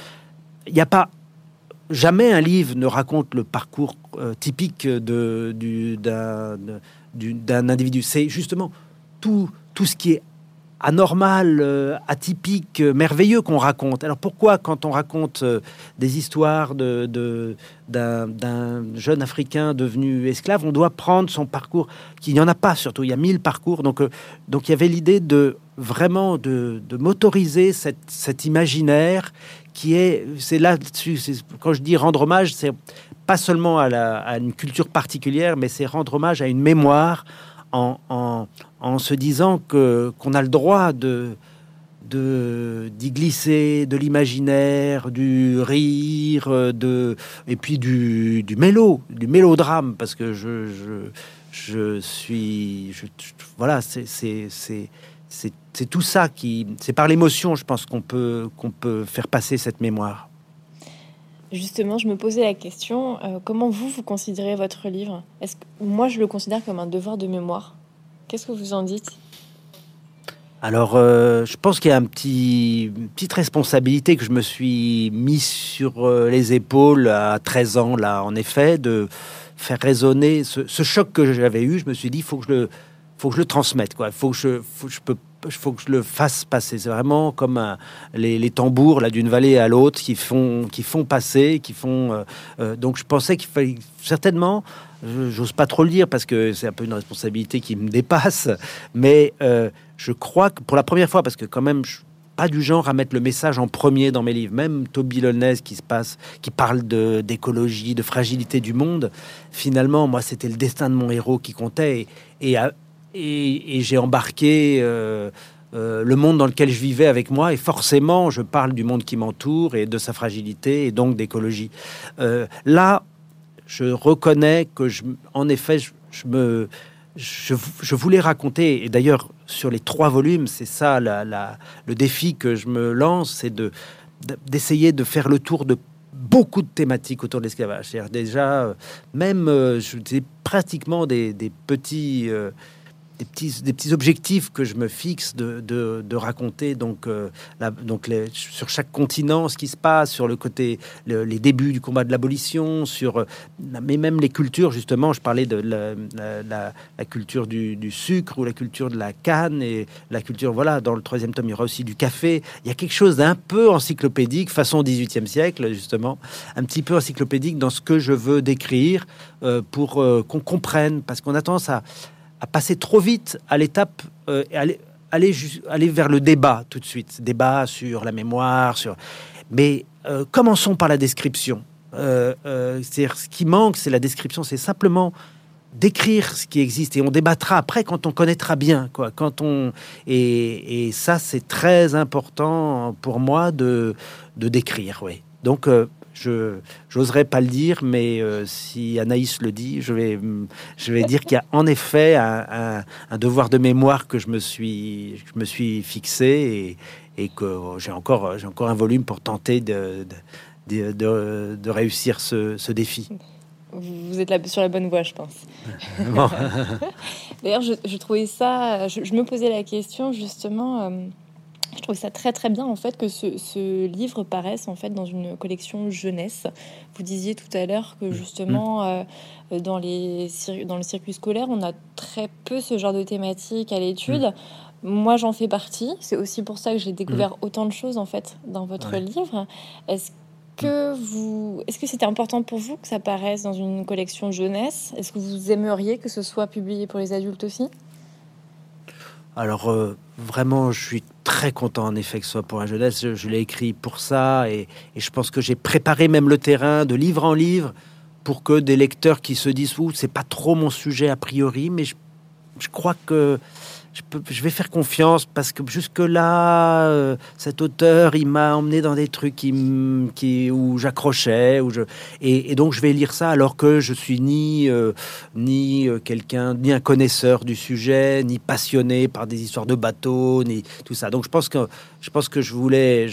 Il n'y a pas jamais un livre ne raconte le parcours euh, typique d'un, individu. C'est justement tout, tout ce qui est anormal, euh, atypique, euh, merveilleux qu'on raconte. Alors pourquoi, quand on raconte des histoires de, d'un, jeune Africain devenu esclave, on doit prendre son parcours, qu'il n'y en a pas surtout, il y a mille parcours. Donc, donc il y avait l'idée de vraiment de, de cet imaginaire qui est, c'est là-dessus, quand je dis rendre hommage, c'est pas seulement à, la, à, une culture particulière, mais c'est rendre hommage à une mémoire en, en, en se disant que qu'on a le droit de de d'y glisser de l'imaginaire, du rire, de et puis du, du du mélodrame, parce que je je, je suis je, voilà c'est c'est tout ça qui, c'est par l'émotion, je pense qu'on peut qu'on peut faire passer cette mémoire. Justement, je me posais la question euh, comment vous vous considérez votre livre? Est-ce que moi je le considère comme un devoir de mémoire? Qu'est-ce que vous en dites? Alors, euh, je pense qu'il y a un petit, une petite responsabilité que je me suis mis sur euh, les épaules à 13 ans, là, en effet, de faire résonner ce, ce choc que j'avais eu. Je me suis dit, il faut que je le, faut que je le transmette, quoi. Faut que je, je peux faut que je le fasse passer. C'est vraiment comme les, les, tambours là d'une vallée à l'autre qui font, qui font passer, qui font. Euh, euh, donc je pensais qu'il fallait certainement. J'ose pas trop le dire parce que c'est un peu une responsabilité qui me dépasse, mais euh, je crois que pour la première fois, parce que quand même, je, pas du genre à mettre le message en premier dans mes livres. Même Toby Lonez qui se passe, qui parle de d'écologie, de fragilité du monde. Finalement, moi, c'était le destin de mon héros qui comptait. Et, et, et, j'ai embarqué euh, euh, le monde dans lequel je vivais avec moi, et forcément, je parle du monde qui m'entoure et de sa fragilité, et donc d'écologie. Euh, là, je reconnais que, je, en effet, je, me, je, voulais raconter, et d'ailleurs, sur les trois volumes, c'est ça le défi que je me lance, c'est de d'essayer de faire le tour de beaucoup de thématiques autour de l'esclavage. Déjà, même, je dis pratiquement des petits des petits, des petits objectifs que je me fixe de, de, raconter donc, euh, donc les, sur chaque continent ce qui se passe, sur le côté, le, les débuts du combat de l'abolition, sur, euh, mais même les cultures, justement, je parlais de la, culture du, sucre ou la culture de la canne et la culture, voilà, dans le troisième tome, il y aura aussi du café. Il y a quelque chose d'un peu encyclopédique, façon 18e siècle, justement, un petit peu encyclopédique dans ce que je veux décrire euh, pour qu'on comprenne, parce qu'on a tendance à à passer trop vite à l'étape euh, aller, aller, aller vers le débat tout de suite. Débat sur la mémoire, sur. Mais euh, commençons par la description. Euh, euh, c'est ce qui manque, c'est la description. C'est simplement décrire ce qui existe et on débattra après quand on connaîtra bien quoi quand on et, et ça c'est très important pour moi de, de décrire oui donc euh, je n'oserais pas le dire, mais euh, si Anaïs le dit, je vais, je vais dire qu'il y a en effet un, un, devoir de mémoire que je me suis, je me suis fixé et, et que j'ai encore, j'ai encore un volume pour tenter de, de, de, de réussir ce, ce, défi. Vous êtes là sur la bonne voie, je pense. D'ailleurs, je, je, trouvais ça, je, je, me posais la question justement. Euh, je trouve ça très très bien en fait que ce, ce, livre paraisse en fait dans une collection jeunesse. Vous disiez tout à l'heure que mmh. justement mmh. euh, dans, les, dans le circuit scolaire, on a très peu ce genre de thématique à l'étude. Mmh. Moi, j'en fais partie. C'est aussi pour ça que j'ai découvert mmh. autant de choses en fait dans votre ouais. livre. Est-ce que vous, est-ce que c'était important pour vous que ça paraisse dans une collection jeunesse? Est-ce que vous aimeriez que ce soit publié pour les adultes aussi? Alors euh, vraiment, je suis très content en effet que ce soit pour la jeunesse. Je, l'ai écrit pour ça et, je pense que j'ai préparé même le terrain de livre en livre pour que des lecteurs qui se disent ou c'est pas trop mon sujet a priori, mais je crois que je, vais faire confiance parce que jusque-là, euh, cet auteur, il m'a emmené dans des trucs qui, où j'accrochais. Je, et, donc, je vais lire ça alors que je suis ni, euh, ni euh, quelqu'un, ni un connaisseur du sujet, ni passionné par des histoires de bateaux, ni tout ça. Donc, je pense que je, pense que je voulais,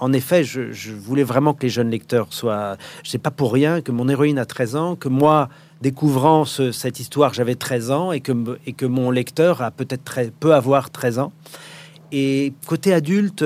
en effet, je, je voulais vraiment que les jeunes lecteurs soient. Sais pas pour rien que mon héroïne a 13 ans, que moi, découvrant cette histoire, j'avais 13 ans et que, mon lecteur a peut-être très peu avoir 13 ans. Et côté adulte,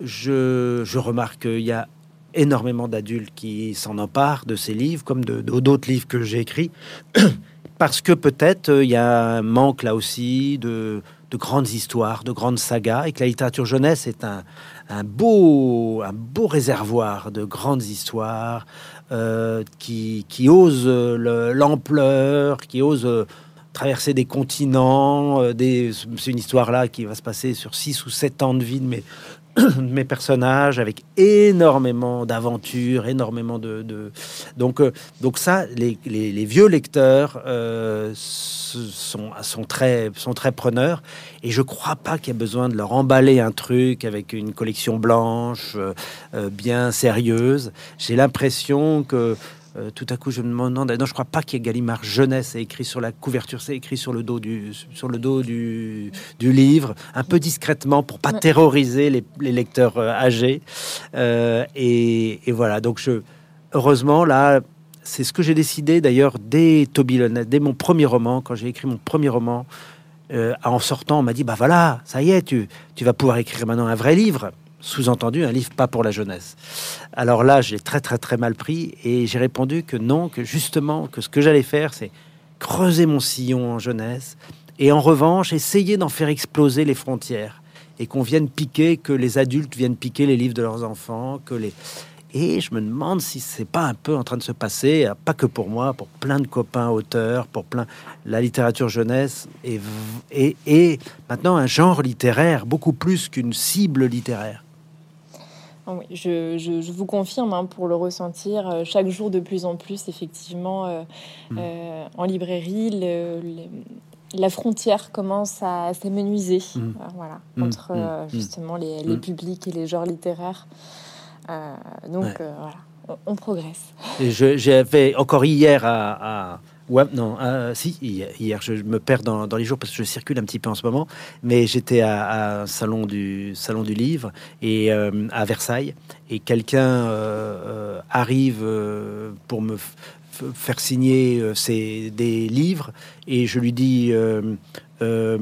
je, remarque qu'il y a énormément d'adultes qui s'en emparent de ces livres, comme d'autres livres que j'ai écrits, parce que peut-être euh, il y a un manque là aussi de, de, grandes histoires, de grandes sagas, et que la littérature jeunesse est un beau réservoir de grandes histoires, euh, qui, qui ose l'ampleur, qui ose euh, traverser des continents. Euh, c'est une histoire là qui va se passer sur 6 ou 7 ans de vie mes, mes personnages avec énormément d'aventures, énormément de, donc donc ça les, vieux lecteurs sont, sont très sont très preneurs et je crois pas qu'il y ait besoin de leur emballer un truc avec une collection blanche bien sérieuse. J'ai l'impression que euh, tout à coup, je me demande. Non, je crois pas qu'il y ait Gallimard jeunesse écrit sur la couverture, c'est écrit sur le dos du sur le dos du, du livre, un peu discrètement pour pas terroriser les, les lecteurs euh, âgés. Euh, et, et, voilà. Donc je, heureusement là, c'est ce que j'ai décidé d'ailleurs dès Toby dès mon premier roman, quand j'ai écrit mon premier roman. en sortant, on m'a dit bah voilà, ça y est, tu, tu vas pouvoir écrire maintenant un vrai livre sous-entendu un livre pas pour la jeunesse. Alors là, j'ai très très très mal pris et j'ai répondu que non, que justement, que ce que j'allais faire, c'est creuser mon sillon en jeunesse et en revanche essayer d'en faire exploser les frontières et qu'on vienne piquer, que les adultes viennent piquer les livres de leurs enfants, que les et je me demande si c'est pas un peu en train de se passer, pas que pour moi, pour plein de copains auteurs, pour plein la littérature jeunesse et, et, et maintenant un genre littéraire beaucoup plus qu'une cible littéraire. Ah oui, je, vous confirme hein, pour le ressentir euh, chaque jour de plus en plus, effectivement, euh, mm. euh, en librairie, la frontière commence à s'amenuiser mm. voilà, mm. entre justement les, publics et les genres littéraires. donc voilà, on, progresse. J'avais encore hier à Ouais, non, euh, si, hier, je me perds dans, les jours parce que je circule un petit peu en ce moment, mais j'étais à, un salon du, salon du livre et euh, à Versailles, et quelqu'un euh, arrive pour me faire signer ses, des livres, et je lui dis, et elle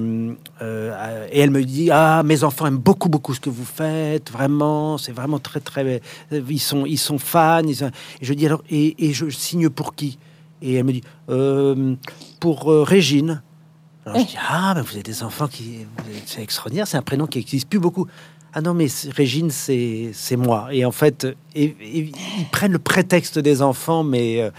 me dit, ah, mes enfants aiment beaucoup, beaucoup ce que vous faites, vraiment, c'est vraiment très, très, ils sont, ils sont fans, et je dis alors, et je signe pour qui? Et elle me dit euh, pour euh, Régine. Alors je dis ah mais vous avez des enfants qui c'est extraordinaire, c'est un prénom qui n'existe plus beaucoup. Ah non mais Régine c'est moi. Et en fait ils prennent le prétexte des enfants, mais euh,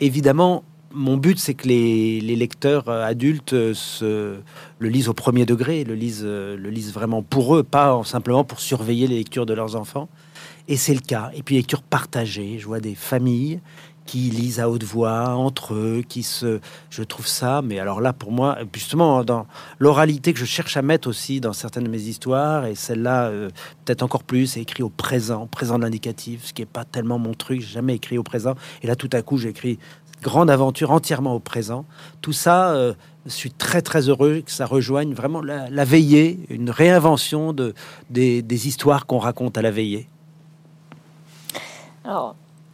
évidemment mon but c'est que les, les, lecteurs adultes se le lisent au premier degré, le lisent le lisent vraiment pour eux, pas simplement pour surveiller les lectures de leurs enfants. Et c'est le cas. Et puis lecture partagée. Je vois des familles qui lisent à haute voix entre eux, qui se, je trouve ça. Mais alors là, pour moi, justement, dans l'oralité que je cherche à mettre aussi dans certaines de mes histoires, et celle-là, euh, peut-être encore plus, c'est écrit au présent, présent de l'indicatif, ce qui est pas tellement mon truc. J'ai jamais écrit au présent, et là, tout à coup, j'écris grande aventure entièrement au présent. Tout ça, euh, je suis très très heureux que ça rejoigne vraiment la, veillée, une réinvention de, des, histoires qu'on raconte à la veillée.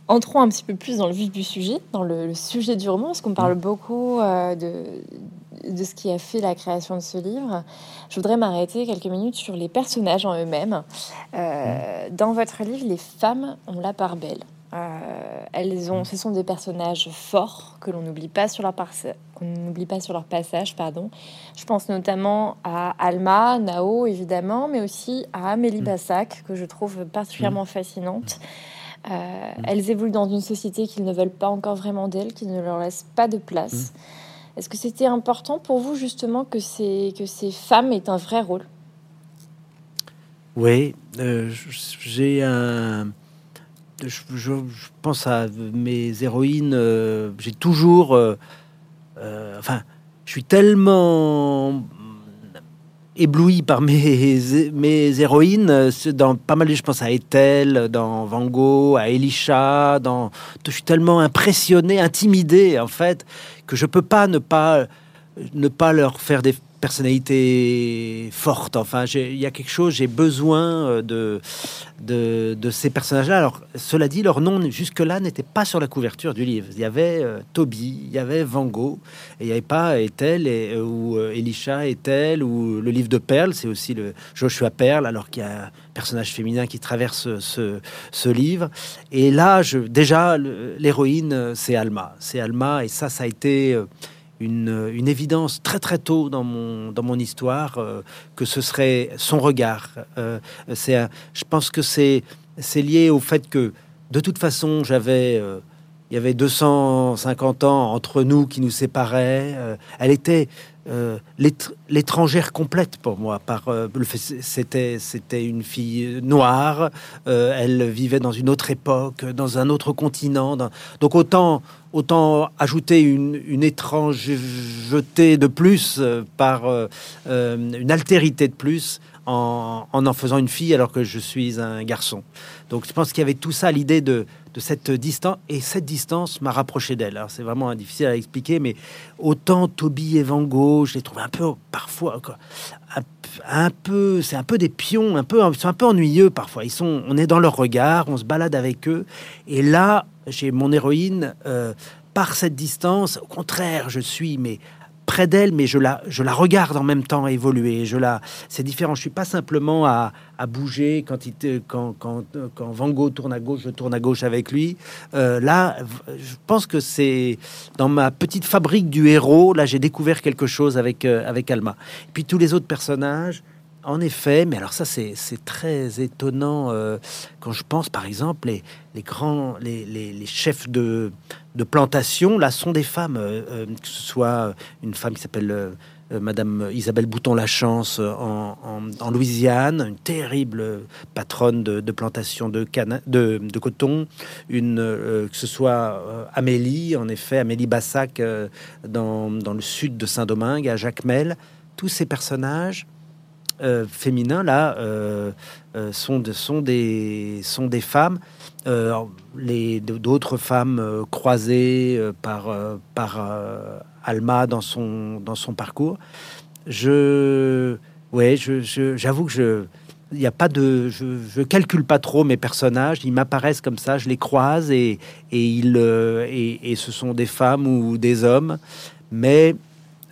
Entrons un petit peu plus dans le vif du sujet, dans le, sujet du roman, parce qu'on parle mm. beaucoup euh, de, de ce qui a fait la création de ce livre. Je voudrais m'arrêter quelques minutes sur les personnages en eux-mêmes. Euh, mm. Dans votre livre, les femmes ont la part belle. Euh, elles ont, mm. ce sont des personnages forts que l'on n'oublie pas sur leur qu'on n'oublie pas sur leur passage, pardon. Je pense notamment à Alma, Nao évidemment, mais aussi à Amélie Bassac que je trouve particulièrement fascinante. Euh, elles évoluent dans une société qu'ils ne veulent pas encore vraiment d'elles, qui ne leur laisse pas de place. Mm. Est-ce que c'était important pour vous justement que ces, que ces femmes aient un vrai rôle? Oui, euh, j'ai un... Je, pense à mes héroïnes, euh, j'ai toujours... enfin, je suis tellement ébloui par mes, mes héroïnes. Dans pas mal de, je pense à Ethel, dans Van Gogh, à Elisha. Dans, je suis tellement impressionné, intimidé en fait, que je peux pas ne pas ne pas leur faire des personnalité forte. Enfin, il y a quelque chose, j'ai besoin euh, de, de, ces personnages-là. Alors, cela dit, leur nom jusque-là n'était pas sur la couverture du livre. Il y avait euh, Toby, il y avait Van Gogh, et il n'y avait pas Ethel et, euh, ou Elisha Ethel ou le livre de Perle. C'est aussi le Joshua Perle, alors qu'il y a un personnage féminin qui traverse ce, ce livre. Et là, je, déjà, l'héroïne, c'est Alma. C'est Alma, et ça, ça a été une, une, évidence très très tôt dans mon, dans mon histoire euh, que ce serait son regard. Euh, c'est, je pense que c'est, c'est lié au fait que de toute façon j'avais euh, il y avait 250 ans entre nous qui nous séparaient. elle était euh, l'étrangère complète pour moi. Par euh, c'était c'était une fille noire. Euh, elle vivait dans une autre époque, dans un autre continent. Donc autant autant ajouter une, une étrangeté de plus par une altérité de plus en, en, en faisant une fille alors que je suis un garçon. Donc je pense qu'il y avait tout ça, l'idée de, de cette distance, et cette distance m'a rapproché d'elle. C'est vraiment difficile à expliquer, mais autant Toby et Van Gogh, je les trouve un peu parfois un, peu, c'est un peu des pions, un peu, ils sont un peu ennuyeux parfois. Ils sont, on est dans leur regard, on se balade avec eux, et là j'ai mon héroïne. Euh, par cette distance, au contraire, je suis mais près d'elle, mais je la, regarde en même temps évoluer. Je la, c'est différent. Je suis pas simplement à, à bouger quand, il, quand, quand, quand Van Gogh tourne à gauche, je tourne à gauche avec lui. Euh, là, je pense que c'est dans ma petite fabrique du héros. Là, j'ai découvert quelque chose avec euh, avec Alma. Et puis tous les autres personnages. En effet, mais alors ça c'est très étonnant euh, quand je pense par exemple les, grands les, chefs de, de plantation là sont des femmes, euh, euh, que ce soit une femme qui s'appelle Madame Isabelle Bouton-Lachance en, en, Louisiane, une terrible patronne de, plantation de, coton, une que ce soit Amélie, en effet Amélie Bassac dans, dans le sud de Saint-Domingue, à Jacmel, tous ces personnages euh, féminins là euh, euh, sont, de, sont, des, sont des femmes. les d'autres femmes croisées par, par Alma dans son, dans son parcours. Je, ouais, je, j'avoue que je, il n'y a pas de, je, je, calcule pas trop mes personnages. Ils m'apparaissent comme ça, je les croise et et ils et, et, ce sont des femmes ou des hommes, mais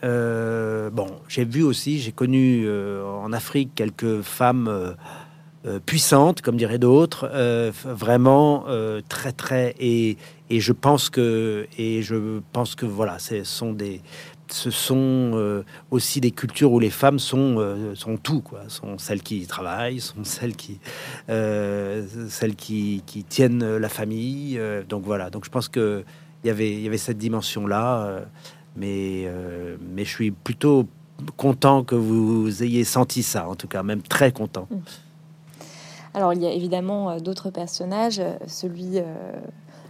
euh, bon, j'ai vu aussi, j'ai connu euh, en Afrique quelques femmes euh, puissantes, comme diraient d'autres, vraiment très très et, et je pense que et je pense que voilà, ce sont des ce sont aussi des cultures où les femmes sont sont tout quoi, sont celles qui travaillent, sont celles qui celles qui, qui, tiennent la famille. donc voilà, donc je pense que il y avait il y avait cette dimension là mais, euh, mais je suis plutôt content que vous ayez senti ça, en tout cas, même très content. Mmh. Alors, il y a évidemment euh, d'autres personnages. Celui, euh,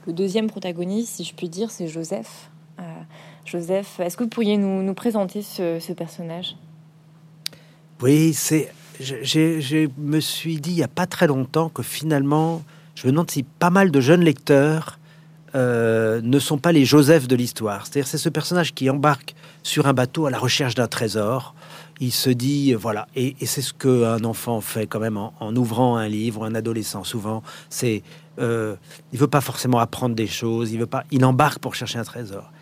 le deuxième protagoniste, si je puis dire, c'est Joseph. Joseph, est-ce que vous pourriez nous, nous présenter ce, ce, personnage? Oui, c'est. Je me suis dit il n'y a pas très longtemps que finalement, je me demande si pas mal de jeunes lecteurs euh, ne sont pas les Joseph de l'histoire. C'est-à-dire, c'est ce personnage qui embarque sur un bateau à la recherche d'un trésor. Il se dit, euh, voilà, et, c'est ce qu'un enfant fait quand même en, ouvrant un livre, un adolescent souvent. C'est, euh, il veut pas forcément apprendre des choses, il veut pas, il embarque pour chercher un trésor.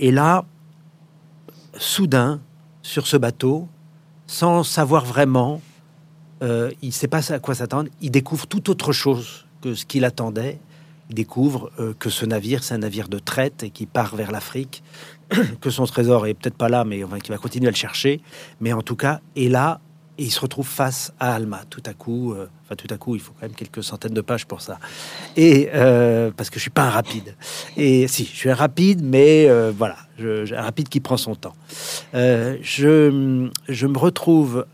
Et là, soudain, sur ce bateau, sans savoir vraiment, il ne sait pas à quoi s'attendre. Il découvre tout autre chose que ce qu'il attendait découvre euh, que ce navire, c'est un navire de traite et qui part vers l'Afrique, que son trésor est peut-être pas là, mais enfin, qui va continuer à le chercher. Mais en tout cas, et là, et il se retrouve face à Alma. Tout à coup, euh, enfin tout à coup, il faut quand même quelques centaines de pages pour ça. Et euh, parce que je suis pas un rapide. Et si, je suis un rapide, mais voilà, un rapide qui prend son temps. je, me retrouve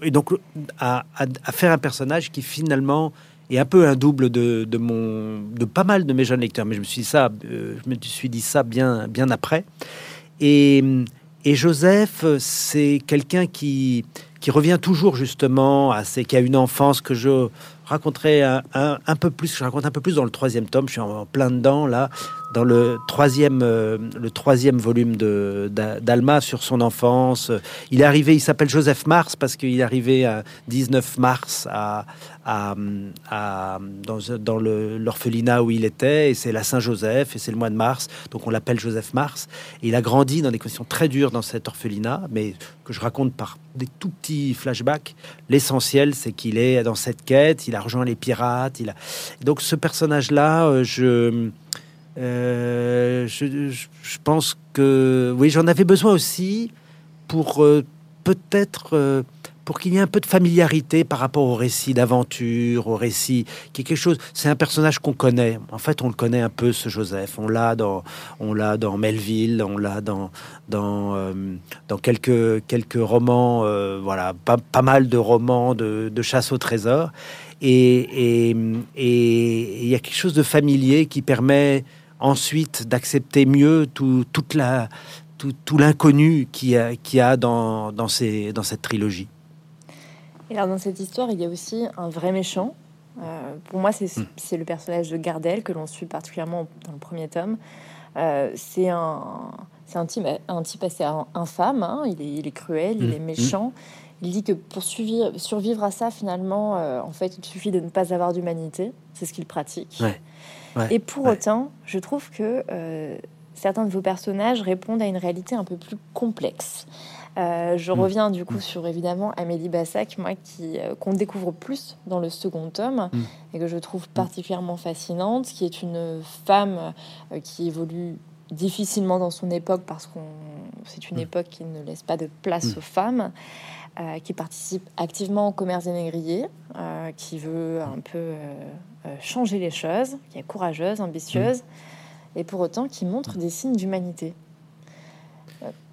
et donc à, faire un personnage qui finalement et un peu un double de, de, mon, de pas mal de mes jeunes lecteurs. Mais je me suis dit ça, euh, je me suis dit ça bien, bien après. Et, et Joseph, c'est quelqu'un qui, qui revient toujours justement à c'est qui a une enfance que je raconterai un, un, peu plus, je raconte un peu plus dans le troisième tome, je suis en, plein dedans là, dans le troisième, euh, le troisième volume de d'Alma sur son enfance. Il est arrivé, il s'appelle Joseph Mars parce qu'il est arrivé à 19 mars à, dans, l'orphelinat où il était, et c'est la Saint-Joseph, et c'est le mois de mars, donc on l'appelle Joseph Mars. Et il a grandi dans des conditions très dures dans cet orphelinat, mais que je raconte par des tout petits flashbacks. L'essentiel, c'est qu'il est dans cette quête, il a rejoint les pirates. Il a... Donc ce personnage-là, euh, euh, je, je, pense que oui, j'en avais besoin aussi pour euh, peut-être pour qu'il y ait un peu de familiarité par rapport au récit d'aventure, au récit qui est quelque chose. C'est un personnage qu'on connaît. En fait, on le connaît un peu, ce Joseph. On l'a dans, on l'a dans Melville, on l'a dans dans euh, dans quelques quelques romans. Euh, voilà, pas, pas mal de romans de, de chasse au trésor. Et et il y a quelque chose de familier qui permet ensuite d'accepter mieux tout, toute la tout, tout l'inconnu qui a, qui a dans, dans, ces, dans cette trilogie. Et alors dans cette histoire, il y a aussi un vrai méchant. Euh, pour moi, c'est le personnage de Gardel que l'on suit particulièrement dans le premier tome. Euh, c'est un, c'est un type, un type assez infâme. Hein. Il, est, il, est, cruel, il hmm. est hmm. méchant. Il dit que pour survivre, survivre à ça, finalement, euh, en fait, il suffit de ne pas avoir d'humanité. C'est ce qu'il pratique. Et pour autant, je trouve que certains de vos personnages répondent à une réalité un peu plus complexe. Euh, je mm. reviens du coup mm. sur évidemment Amélie Bassac, moi qui euh, qu'on découvre plus dans le second tome mm. et que je trouve particulièrement fascinante, qui est une femme euh, qui évolue difficilement dans son époque parce qu'on c'est une époque qui ne laisse pas de place aux femmes. qui participe activement au commerce des négriers, qui veut un peu changer les choses, qui est courageuse, ambitieuse, et pour autant qui montre des signes d'humanité.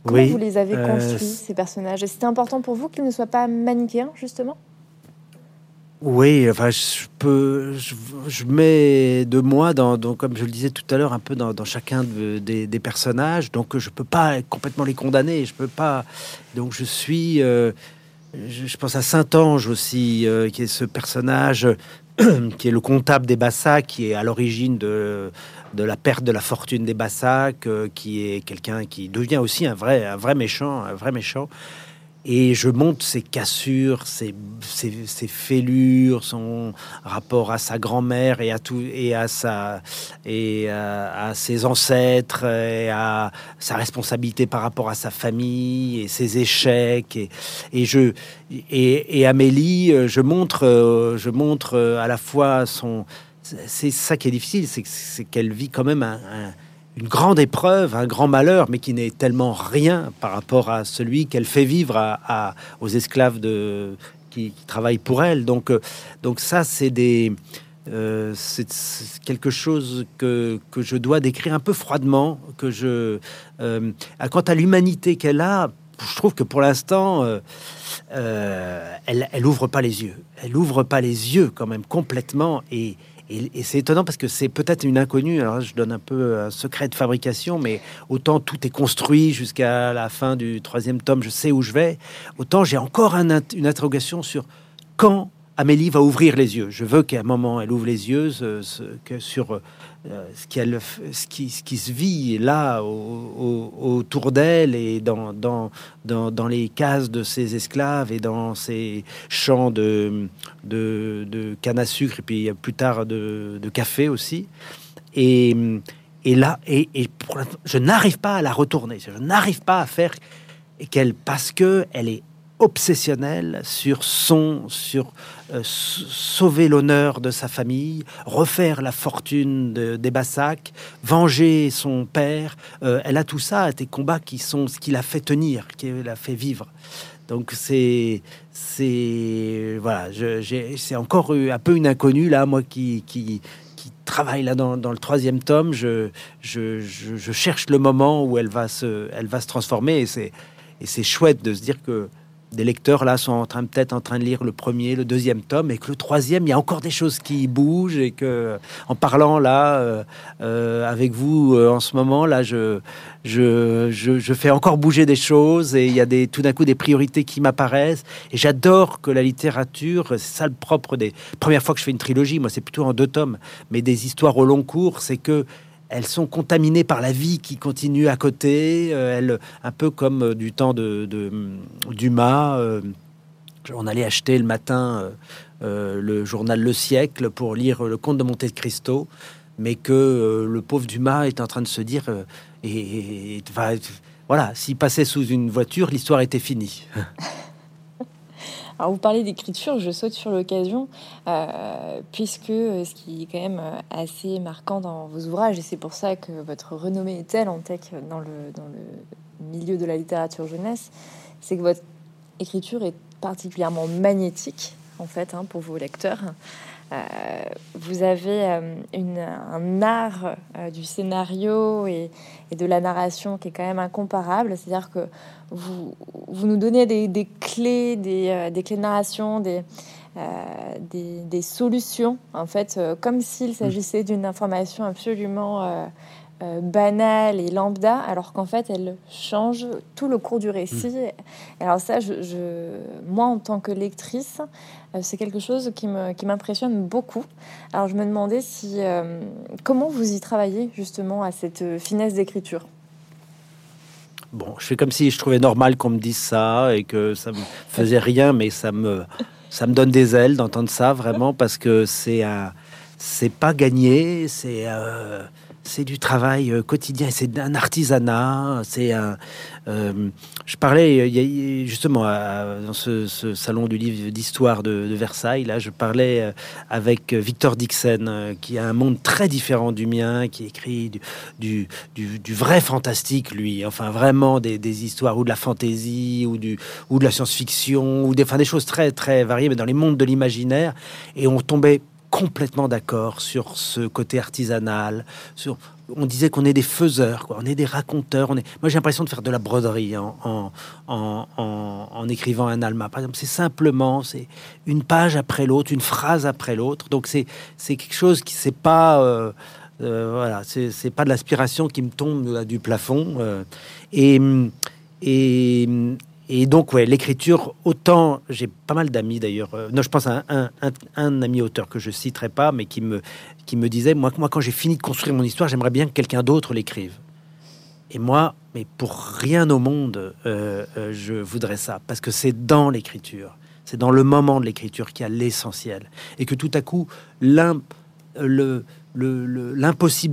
Comment vous les avez euh, construits, ces personnages? C'était important pour vous qu'ils ne soient pas manichéens, justement? Oui, enfin, je peux, je, mets de moi dans, comme je le disais tout à l'heure, un peu dans, chacun des, personnages, donc je peux pas complètement les condamner, je peux pas. Donc je suis, euh, je, pense à Saint Ange aussi, euh, qui est ce personnage qui est le comptable des Bassas, qui est à l'origine de, de la perte de la fortune des Bassacs, euh, qui est quelqu'un qui devient aussi un vrai, un vrai méchant, un vrai méchant. Et je monte ses cassures, ses, ses, fêlures, son rapport à sa grand-mère et à tout et à sa et à, ses ancêtres et à sa responsabilité par rapport à sa famille et ses échecs et, et je et, et Amélie, je montre je montre à la fois son c'est ça qui est difficile, c'est qu'elle vit quand même une grande épreuve, un grand malheur, mais qui n'est tellement rien par rapport à celui qu'elle fait vivre aux esclaves qui, travaillent pour elle. Donc, euh, donc ça. Euh, c'est quelque chose que, que, je dois décrire un peu froidement, que je... Euh, quant à l'humanité qu'elle a, je trouve que pour l'instant, elle, elle ouvre pas les yeux. Elle ouvre pas les yeux quand même complètement et, et, c'est étonnant parce que c'est peut-être une inconnue. Alors je donne un peu un secret de fabrication, mais autant tout est construit jusqu'à la fin du troisième tome, je sais où je vais. Autant j'ai encore une interrogation sur quand Amélie va ouvrir les yeux. Je veux qu'à un moment elle ouvre les yeux sur euh, ce, qui, ce, qui, ce, qui, se vit là autour d'elle et dans, dans, dans, les cases de ses esclaves et dans ses champs de, de, canne à sucre et puis plus tard de, café aussi. Et, et là, et, je n'arrive pas à la retourner, je n'arrive pas à faire qu'elle, parce que elle est obsessionnel sur son, sur euh, sauver l'honneur de sa famille, refaire la fortune des Bassacs, venger son père. Euh, elle a tout ça, des combats qui sont ce qui l'a fait tenir, qui l'a fait vivre. Donc c'est c'est voilà, c'est encore un peu une inconnue là, moi qui qui, qui travaille là dans, dans, le troisième tome. Je, je, je, je, cherche le moment où elle va se elle va se transformer et c'est et c'est chouette de se dire que des lecteurs là sont en train peut-être en train de lire le premier, le deuxième tome, et que le troisième, il y a encore des choses qui bougent, et que en parlant là euh, euh, avec vous euh, en ce moment là, je, je, je, fais encore bouger des choses, et il y a des tout d'un coup des priorités qui m'apparaissent, et j'adore que la littérature, c'est ça le propre des premières fois que je fais une trilogie, moi c'est plutôt en deux tomes, mais des histoires au long cours, c'est que elles sont contaminées par la vie qui continue à côté. Euh, elles, un peu comme euh, du temps de, Dumas. Euh, on allait acheter le matin le journal Le Siècle pour lire le Comte de Monte Cristo, mais que le pauvre Dumas est en train de se dire et, voilà, s'il passait sous une voiture, l'histoire était finie. Alors vous parlez d'écriture, je saute sur l'occasion, euh, puisque euh, ce qui est quand même euh, assez marquant dans vos ouvrages, et c'est pour ça que votre renommée est telle en tech dans le, dans le milieu de la littérature jeunesse, c'est que votre écriture est particulièrement magnétique, en fait, hein, pour vos lecteurs. Vous avez un art du scénario et, et, de la narration qui est quand même incomparable. C'est-à-dire que vous, vous nous donnez des, clés, des, euh, des, clés de narration, des, euh, des, solutions, en fait, euh, comme s'il s'agissait d'une information absolument banale et lambda, alors qu'en fait, elle change tout le cours du récit. Mm. Alors ça, je, moi, en tant que lectrice, c'est quelque chose qui m'impressionne qui beaucoup. Alors je me demandais si, comment vous y travaillez justement à cette finesse d'écriture? Bon, je fais comme si je trouvais normal qu'on me dise ça et que ça me faisait rien, mais ça me, ça me donne des ailes d'entendre ça vraiment parce que c'est un, c'est pas gagné, c'est, euh, c'est du travail euh, quotidien, c'est un artisanat, c'est un. Euh, je parlais il justement dans ce, salon du livre d'histoire de, Versailles. Là, je parlais avec Victor Dixon, qui a un monde très différent du mien, qui écrit du, du, vrai fantastique, lui. Enfin, vraiment des, histoires ou de la fantaisie ou ou de la science-fiction ou des, des choses très très variées, mais dans les mondes de l'imaginaire. Et on tombait complètement d'accord sur ce côté artisanal. Sur, on disait qu'on est des faiseurs, quoi. on est des raconteurs. On est... Moi, j'ai l'impression de faire de la broderie en, en, en, écrivant un alma. Par exemple, c'est simplement c'est une page après l'autre, une phrase après l'autre. Donc, c'est quelque chose qui c'est pas euh, euh, voilà, c'est pas de l'aspiration qui me tombe du plafond. Euh. et et et donc, ouais, l'écriture, autant j'ai pas mal d'amis d'ailleurs. Euh, non, je pense à un, un, ami auteur que je citerai pas, mais qui me, qui me disait moi, moi, quand j'ai fini de construire mon histoire, j'aimerais bien que quelqu'un d'autre l'écrive. Et moi, mais pour rien au monde, euh, euh, je voudrais ça, parce que c'est dans l'écriture, c'est dans le moment de l'écriture qu'il y a l'essentiel. Et que tout à coup, l'impossible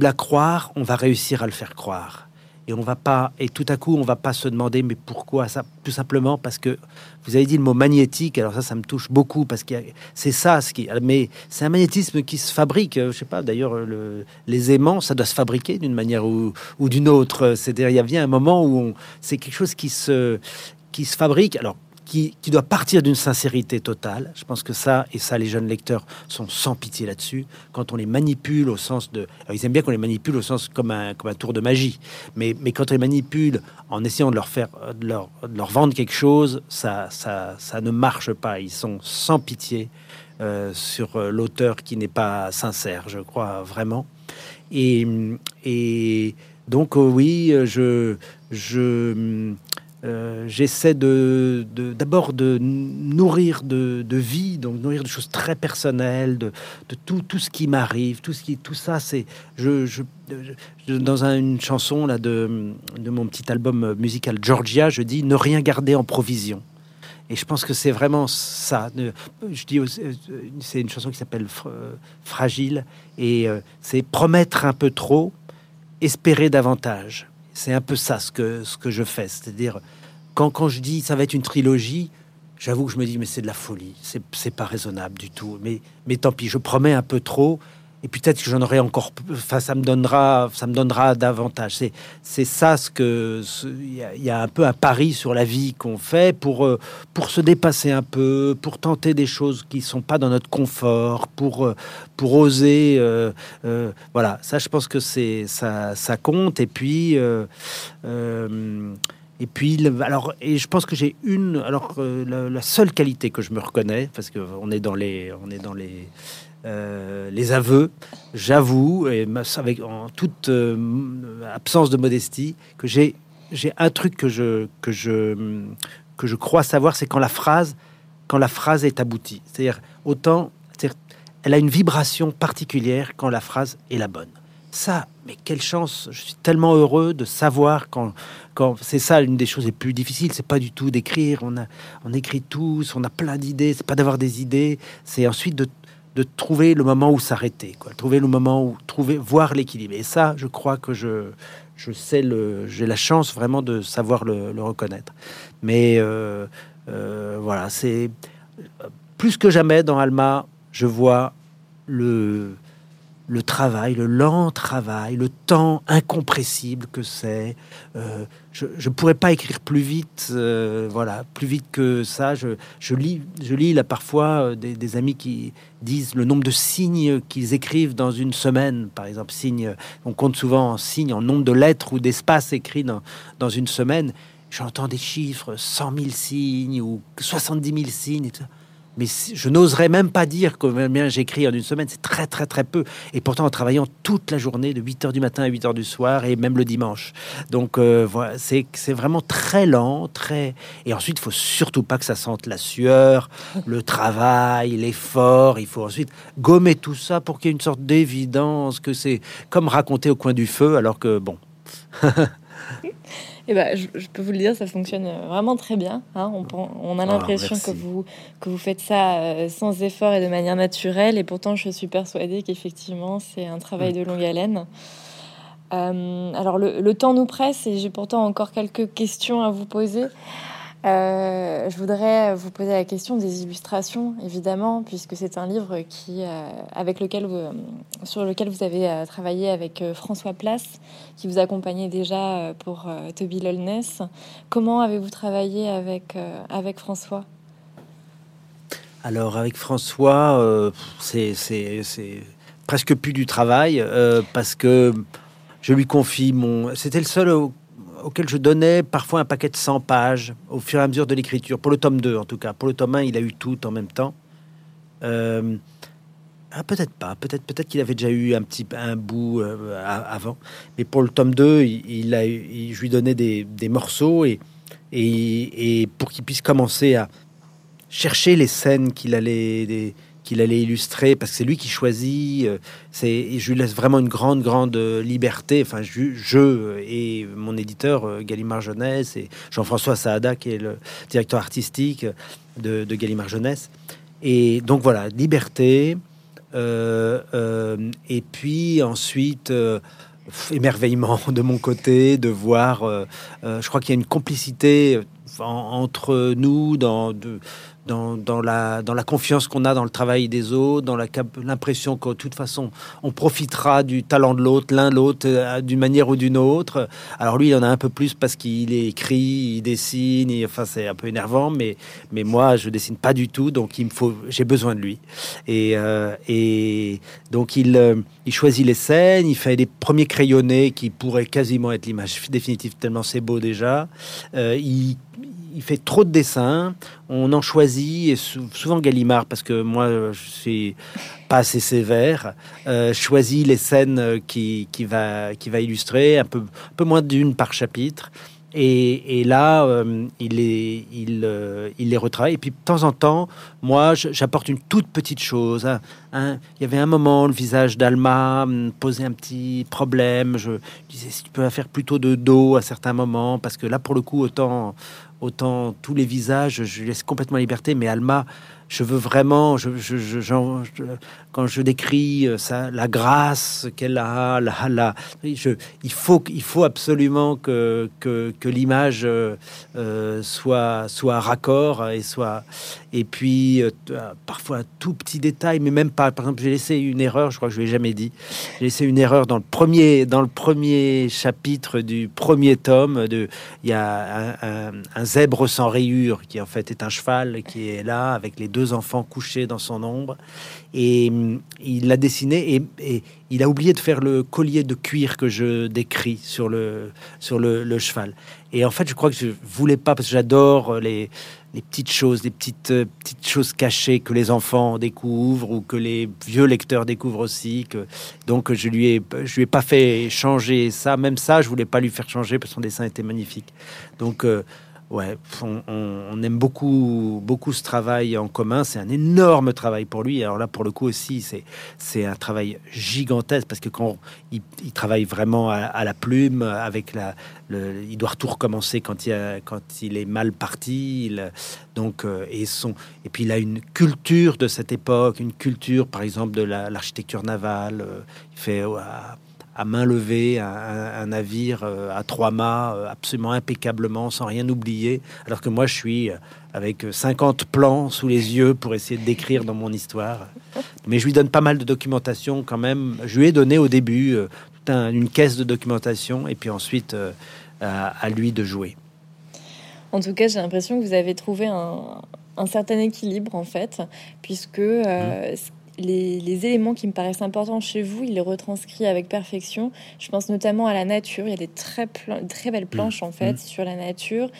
le, à croire, on va réussir à le faire croire et on va pas et tout à coup on va pas se demander mais pourquoi ça? Tout simplement parce que vous avez dit le mot magnétique alors ça ça me touche beaucoup parce que c'est ça ce qui mais c'est un magnétisme qui se fabrique je sais pas d'ailleurs le, les aimants ça doit se fabriquer d'une manière ou, d'une autre. C'est-à-dire il y a bien un moment où c'est quelque chose qui se qui se fabrique. Alors qui, doit partir d'une sincérité totale. Je pense que ça, et ça, les jeunes lecteurs sont sans pitié là-dessus. Quand on les manipule au sens de. ils aiment bien qu'on les manipule au sens comme un, comme un tour de magie. Mais, mais quand on les manipule en essayant de leur faire, de leur, leur vendre quelque chose, ça, ça, ça ne marche pas. Ils sont sans pitié euh, sur euh, l'auteur qui n'est pas sincère, je crois vraiment. Et, et donc, euh, oui, je. je euh, j'essaie d'abord de, nourrir de, vie, donc nourrir de choses très personnelles, de, tout, tout ce qui m'arrive, tout tout ça, c'est je, dans une chanson là de, de mon petit album musical Georgia, je dis ne rien garder en provision. Et je pense que c'est vraiment ça. Je dis, c'est une chanson qui s'appelle Fragile, et euh, c'est promettre un peu trop, espérer davantage. C'est un peu ça ce que, ce que je fais. C'est-à-dire, quand, quand je dis ça va être une trilogie, j'avoue que je me dis, mais c'est de la folie. C'est pas raisonnable du tout. Mais, mais tant pis, je promets un peu trop et peut-être que j'en aurai encore. Enfin, ça me donnera, ça me donnera davantage. C'est, c'est ça ce que il y, a un peu un pari sur la vie qu'on fait pour euh, pour se dépasser un peu, pour tenter des choses qui sont pas dans notre confort, pour euh, pour oser. Euh, voilà, ça, je pense que c'est ça, ça compte. Et puis et puis, alors, et je pense que j'ai une, alors la, seule qualité que je me reconnais, parce que on est dans les, on est dans les, euh, les aveux. J'avoue, et avec en toute euh, absence de modestie, que j'ai, un truc que je, que je, que je crois savoir, c'est quand la phrase, quand la phrase est aboutie. C'est-à-dire autant, elle a une vibration particulière quand la phrase est la bonne. Ça, mais quelle chance Je suis tellement heureux de savoir quand, quand c'est ça une des choses les plus difficiles. C'est pas du tout d'écrire. On a, on écrit tous, on a plein d'idées. C'est pas d'avoir des idées. C'est ensuite de, de trouver le moment où s'arrêter, quoi. Trouver le moment où trouver, voir l'équilibre. Et ça, je crois que je, je sais le, j'ai la chance vraiment de savoir le, reconnaître. Mais euh, euh, voilà, c'est plus que jamais dans Alma, je vois le le travail, le lent travail, le temps incompressible que c'est. Euh, je ne pourrais pas écrire plus vite, euh, voilà, plus vite que ça. Je, lis, je lis là parfois euh, des, amis qui disent le nombre de signes qu'ils écrivent dans une semaine, par exemple. Signes, on compte souvent en signes, en nombre de lettres ou d'espaces écrits dans, dans une semaine. J'entends des chiffres, 100 000 signes ou 70 000 signes. Mais je n'oserais même pas dire combien j'écris en une semaine. C'est très, très, très peu. Et pourtant, en travaillant toute la journée, de 8 h du matin à 8 h du soir, et même le dimanche. Donc, euh, voilà, c'est vraiment très lent, très. Et ensuite, il faut surtout pas que ça sente la sueur, le travail, l'effort. Il faut ensuite gommer tout ça pour qu'il y ait une sorte d'évidence que c'est comme raconter au coin du feu, alors que, bon. Eh ben, je, peux vous le dire, ça fonctionne euh, vraiment très bien. Hein. On, a ah, l'impression que vous, que vous faites ça euh, sans effort et de manière naturelle. Et pourtant, je suis persuadée qu'effectivement, c'est un travail de longue haleine. Euh, alors, le, le, temps nous presse et j'ai pourtant encore quelques questions à vous poser. Euh, je voudrais vous poser la question des illustrations, évidemment, puisque c'est un livre qui, euh, avec lequel vous, sur lequel vous avez euh, travaillé avec François Place, qui vous accompagnait déjà pour Toby Lolness. Comment avez-vous travaillé avec, avec François? Alors, avec François, c'est presque plus du travail, parce que je lui confie mon... C'était le seul auquel je donnais parfois un paquet de 100 pages au fur et à mesure de l'écriture, pour le tome 2 en tout cas. Pour le tome 1, il a eu tout en même temps. Euh, ah, peut-être pas, peut-être peut-être qu'il avait déjà eu un petit un bout euh, avant, mais pour le tome 2, il, a, je lui donnais des, des morceaux et, et, et pour qu'il puisse commencer à chercher les scènes qu'il allait, des, qu'il allait illustrer parce que c'est lui qui choisit. Euh, c'est, je lui laisse vraiment une grande, grande euh, liberté. Enfin, je, et mon éditeur euh, Gallimard Jeunesse et Jean-François Saada qui est le directeur artistique de, Gallimard Jeunesse. Et donc voilà, liberté. et puis ensuite émerveillement de mon côté de voir. je crois qu'il y a une complicité entre nous dans de, dans, la, dans la confiance qu'on a dans le travail des autres, dans l'impression que de toute façon, on profitera du talent de l'autre, l'un l'autre, euh, d'une manière ou d'une autre. Alors lui, il en a un peu plus parce qu'il écrit, il dessine, enfin c'est un peu énervant, mais, mais moi, je dessine pas du tout, donc j'ai besoin de lui. Et, euh, et donc il, euh, il choisit les scènes, il fait des premiers crayonnés qui pourraient quasiment être l'image définitive tellement c'est beau déjà. il il fait trop de dessins. On en choisit, et souvent Gallimard, parce que moi, je suis pas assez sévère, euh, choisit les scènes qui, qui, va, qui va illustrer, un peu, un peu moins d'une par chapitre. Et, là, euh, il, les, euh, il, les retravaille. Et puis, de temps en temps, moi, j'apporte une toute petite chose. Hein. il y avait un moment, le visage d'Alma me posait un petit problème. Je disais, si tu peux faire plutôt de dos à certains moments, parce que là, pour le coup, autant, autant tous les visages, je laisse complètement liberté, mais Alma, je veux vraiment, je, quand je décris euh, ça, la grâce qu'elle a, la, je, il faut, il faut absolument que, que, l'image euh, euh, soit, soit raccord et soit, et puis parfois tout petit détail, mais même pas. Par exemple, j'ai laissé une erreur, je crois que je l'ai jamais dit. J'ai laissé une erreur dans le premier, dans le premier chapitre du premier tome. Il y a un, un zèbre sans rayures qui en fait est un cheval qui est là avec les deux deux enfants couchés dans son ombre. Et hum, il l'a dessiné et, il a oublié de faire le collier de cuir que je décris sur le, sur le, cheval. Et en fait, je crois que je voulais pas, parce que j'adore les, les petites choses, les petites, euh, petites choses cachées que les enfants découvrent ou que les vieux lecteurs découvrent aussi. Que, donc, je lui ai, je lui ai pas fait changer ça. Même ça, je voulais pas lui faire changer parce que son dessin était magnifique. Donc, euh, Ouais, on, aime beaucoup, beaucoup ce travail en commun. C'est un énorme travail pour lui. Alors là, pour le coup aussi, c'est un travail gigantesque parce que quand il, travaille vraiment à, la plume, avec la, le, il doit tout recommencer quand il quand il est mal parti. donc euh, et son et puis il a une culture de cette époque, une culture par exemple de l'architecture navale. Euh, il fait à main levée un, navire euh, à trois mâts euh, absolument impeccablement sans rien oublier. Alors que moi je suis euh, avec 50 plans sous les yeux pour essayer de décrire dans mon histoire. Mais je lui donne pas mal de documentation quand même. Je lui ai donné au début une caisse de documentation et puis ensuite à, lui de jouer. En tout cas j'ai l'impression que vous avez trouvé un, certain équilibre en fait puisque mmh les, éléments qui me paraissent importants chez vous, il les retranscrit avec perfection. Je pense notamment à la nature. Il y a des très, très belles planches en fait mmh. sur la nature.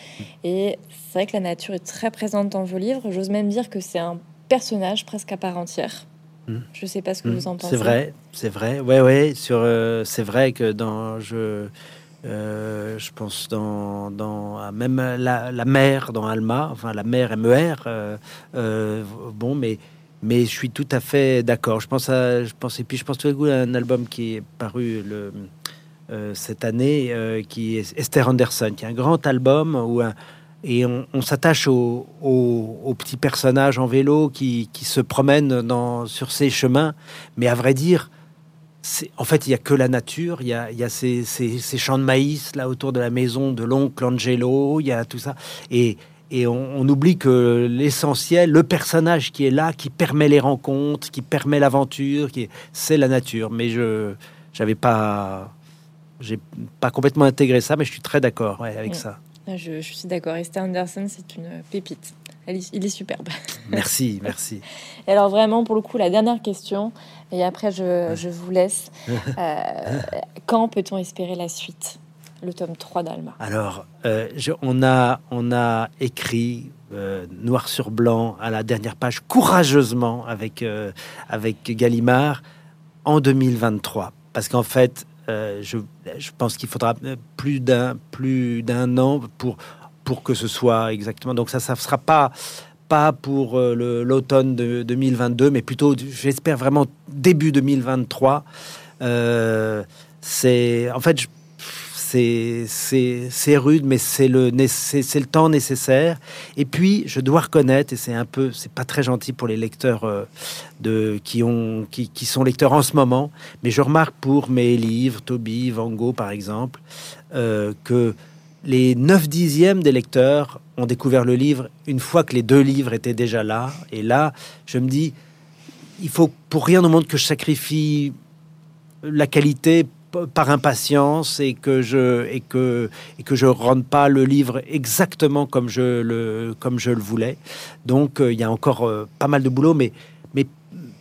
Et c'est vrai que la nature est très présente dans vos livres. J'ose même dire que c'est un personnage presque à part entière. Mmh. Je ne sais pas ce que mmh. vous en pensez. C'est vrai, c'est vrai. Ouais, ouais. Sur, euh, c'est vrai que dans je. Euh, je pense dans, dans même la, la, mer dans Alma, enfin la mer MER, euh, euh, bon, mais mais je suis tout à fait d'accord. Je pense à, je pense, et puis je pense tout à coup à un album qui est paru euh, cette année, euh, qui est Esther Anderson, qui est un grand album où et on, s'attache aux au, petits personnages en vélo qui, qui se promènent dans, sur ces chemins. Mais à vrai dire, en fait, il y a que la nature. Il y a, il y a ces, ces, ces, champs de maïs là autour de la maison de l'oncle Angelo. Il y a tout ça. Et, et on, oublie que l'essentiel, le personnage qui est là, qui permet les rencontres, qui permet l'aventure, qui c'est la nature. Mais je j'avais pas j'ai pas complètement intégré ça, mais je suis très d'accord avec ça. Je, suis d'accord. Esther Anderson, c'est une pépite. il est superbe. Merci, merci. Et alors vraiment, pour le coup, la dernière question, et après je, je vous laisse. Euh, quand peut-on espérer la suite? Le tome 3 d'Alma Alors, euh, on, a, on a écrit euh, noir sur blanc à la dernière page, courageusement avec, euh, avec Gallimard, en 2023. Parce qu'en fait, je, je, pense qu'il faudra plus d'un plus d'un an pour, pour que ce soit exactement. Donc ça, ça ne sera pas pas pour l'automne de 2022, mais plutôt, j'espère vraiment début 2023. c'est en fait, je c'est rude, mais c'est le, le temps nécessaire. Et puis, je dois reconnaître, et c'est un peu, c'est pas très gentil pour les lecteurs euh, de, qui, ont, qui, sont lecteurs en ce moment, mais je remarque pour mes livres, Toby, Van Gogh par exemple, euh, que les 9 dixièmes des lecteurs ont découvert le livre une fois que les deux livres étaient déjà là. Et là, je me dis, il faut pour rien au monde que je sacrifie la qualité par impatience et que je et que et que je rende pas le livre exactement comme je le comme je le voulais. Donc euh, il y a encore euh, pas mal de boulot, mais mais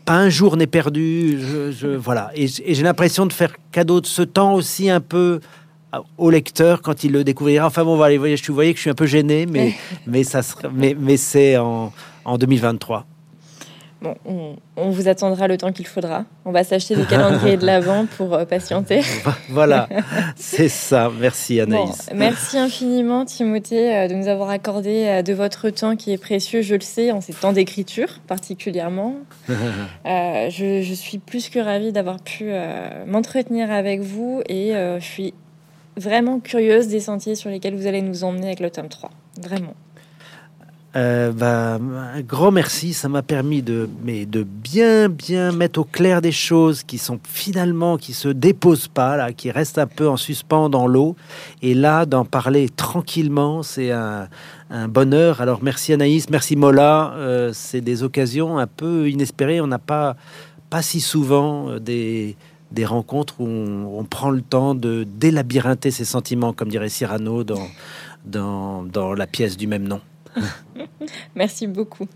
pas un jour n'est perdu. Je, voilà et, j'ai l'impression de faire cadeau de ce temps aussi un peu au lecteur quand il le découvrira. Enfin bon, voilà, vous voyez, je voyez que je suis un peu gêné, mais mais ça mais mais c'est en en 2023. Bon, on, vous attendra le temps qu'il faudra. On va s'acheter des calendriers de l'avant pour euh, patienter. voilà, c'est ça. Merci Anaïs. merci infiniment Timothée euh, de nous avoir accordé euh, de votre temps qui est précieux, je le sais, en ces temps d'écriture particulièrement. je, je, suis plus que ravie d'avoir pu m'entretenir avec vous et je suis vraiment curieuse des sentiers sur lesquels vous allez nous emmener avec le tome 3. Vraiment. Euh, bah, un grand merci, ça m'a permis de, bien, bien mettre au clair des choses qui sont finalement, qui se déposent pas, là, qui restent un peu en suspens dans l'eau. Et là, d'en parler tranquillement, c'est un, bonheur. Alors, merci Anaïs, merci Mola. Euh, c'est des occasions un peu inespérées. On n'a pas, pas si souvent euh, des, rencontres où on, prend le temps de délabyrinther ses sentiments, comme dirait Cyrano dans la pièce du même nom. Merci beaucoup.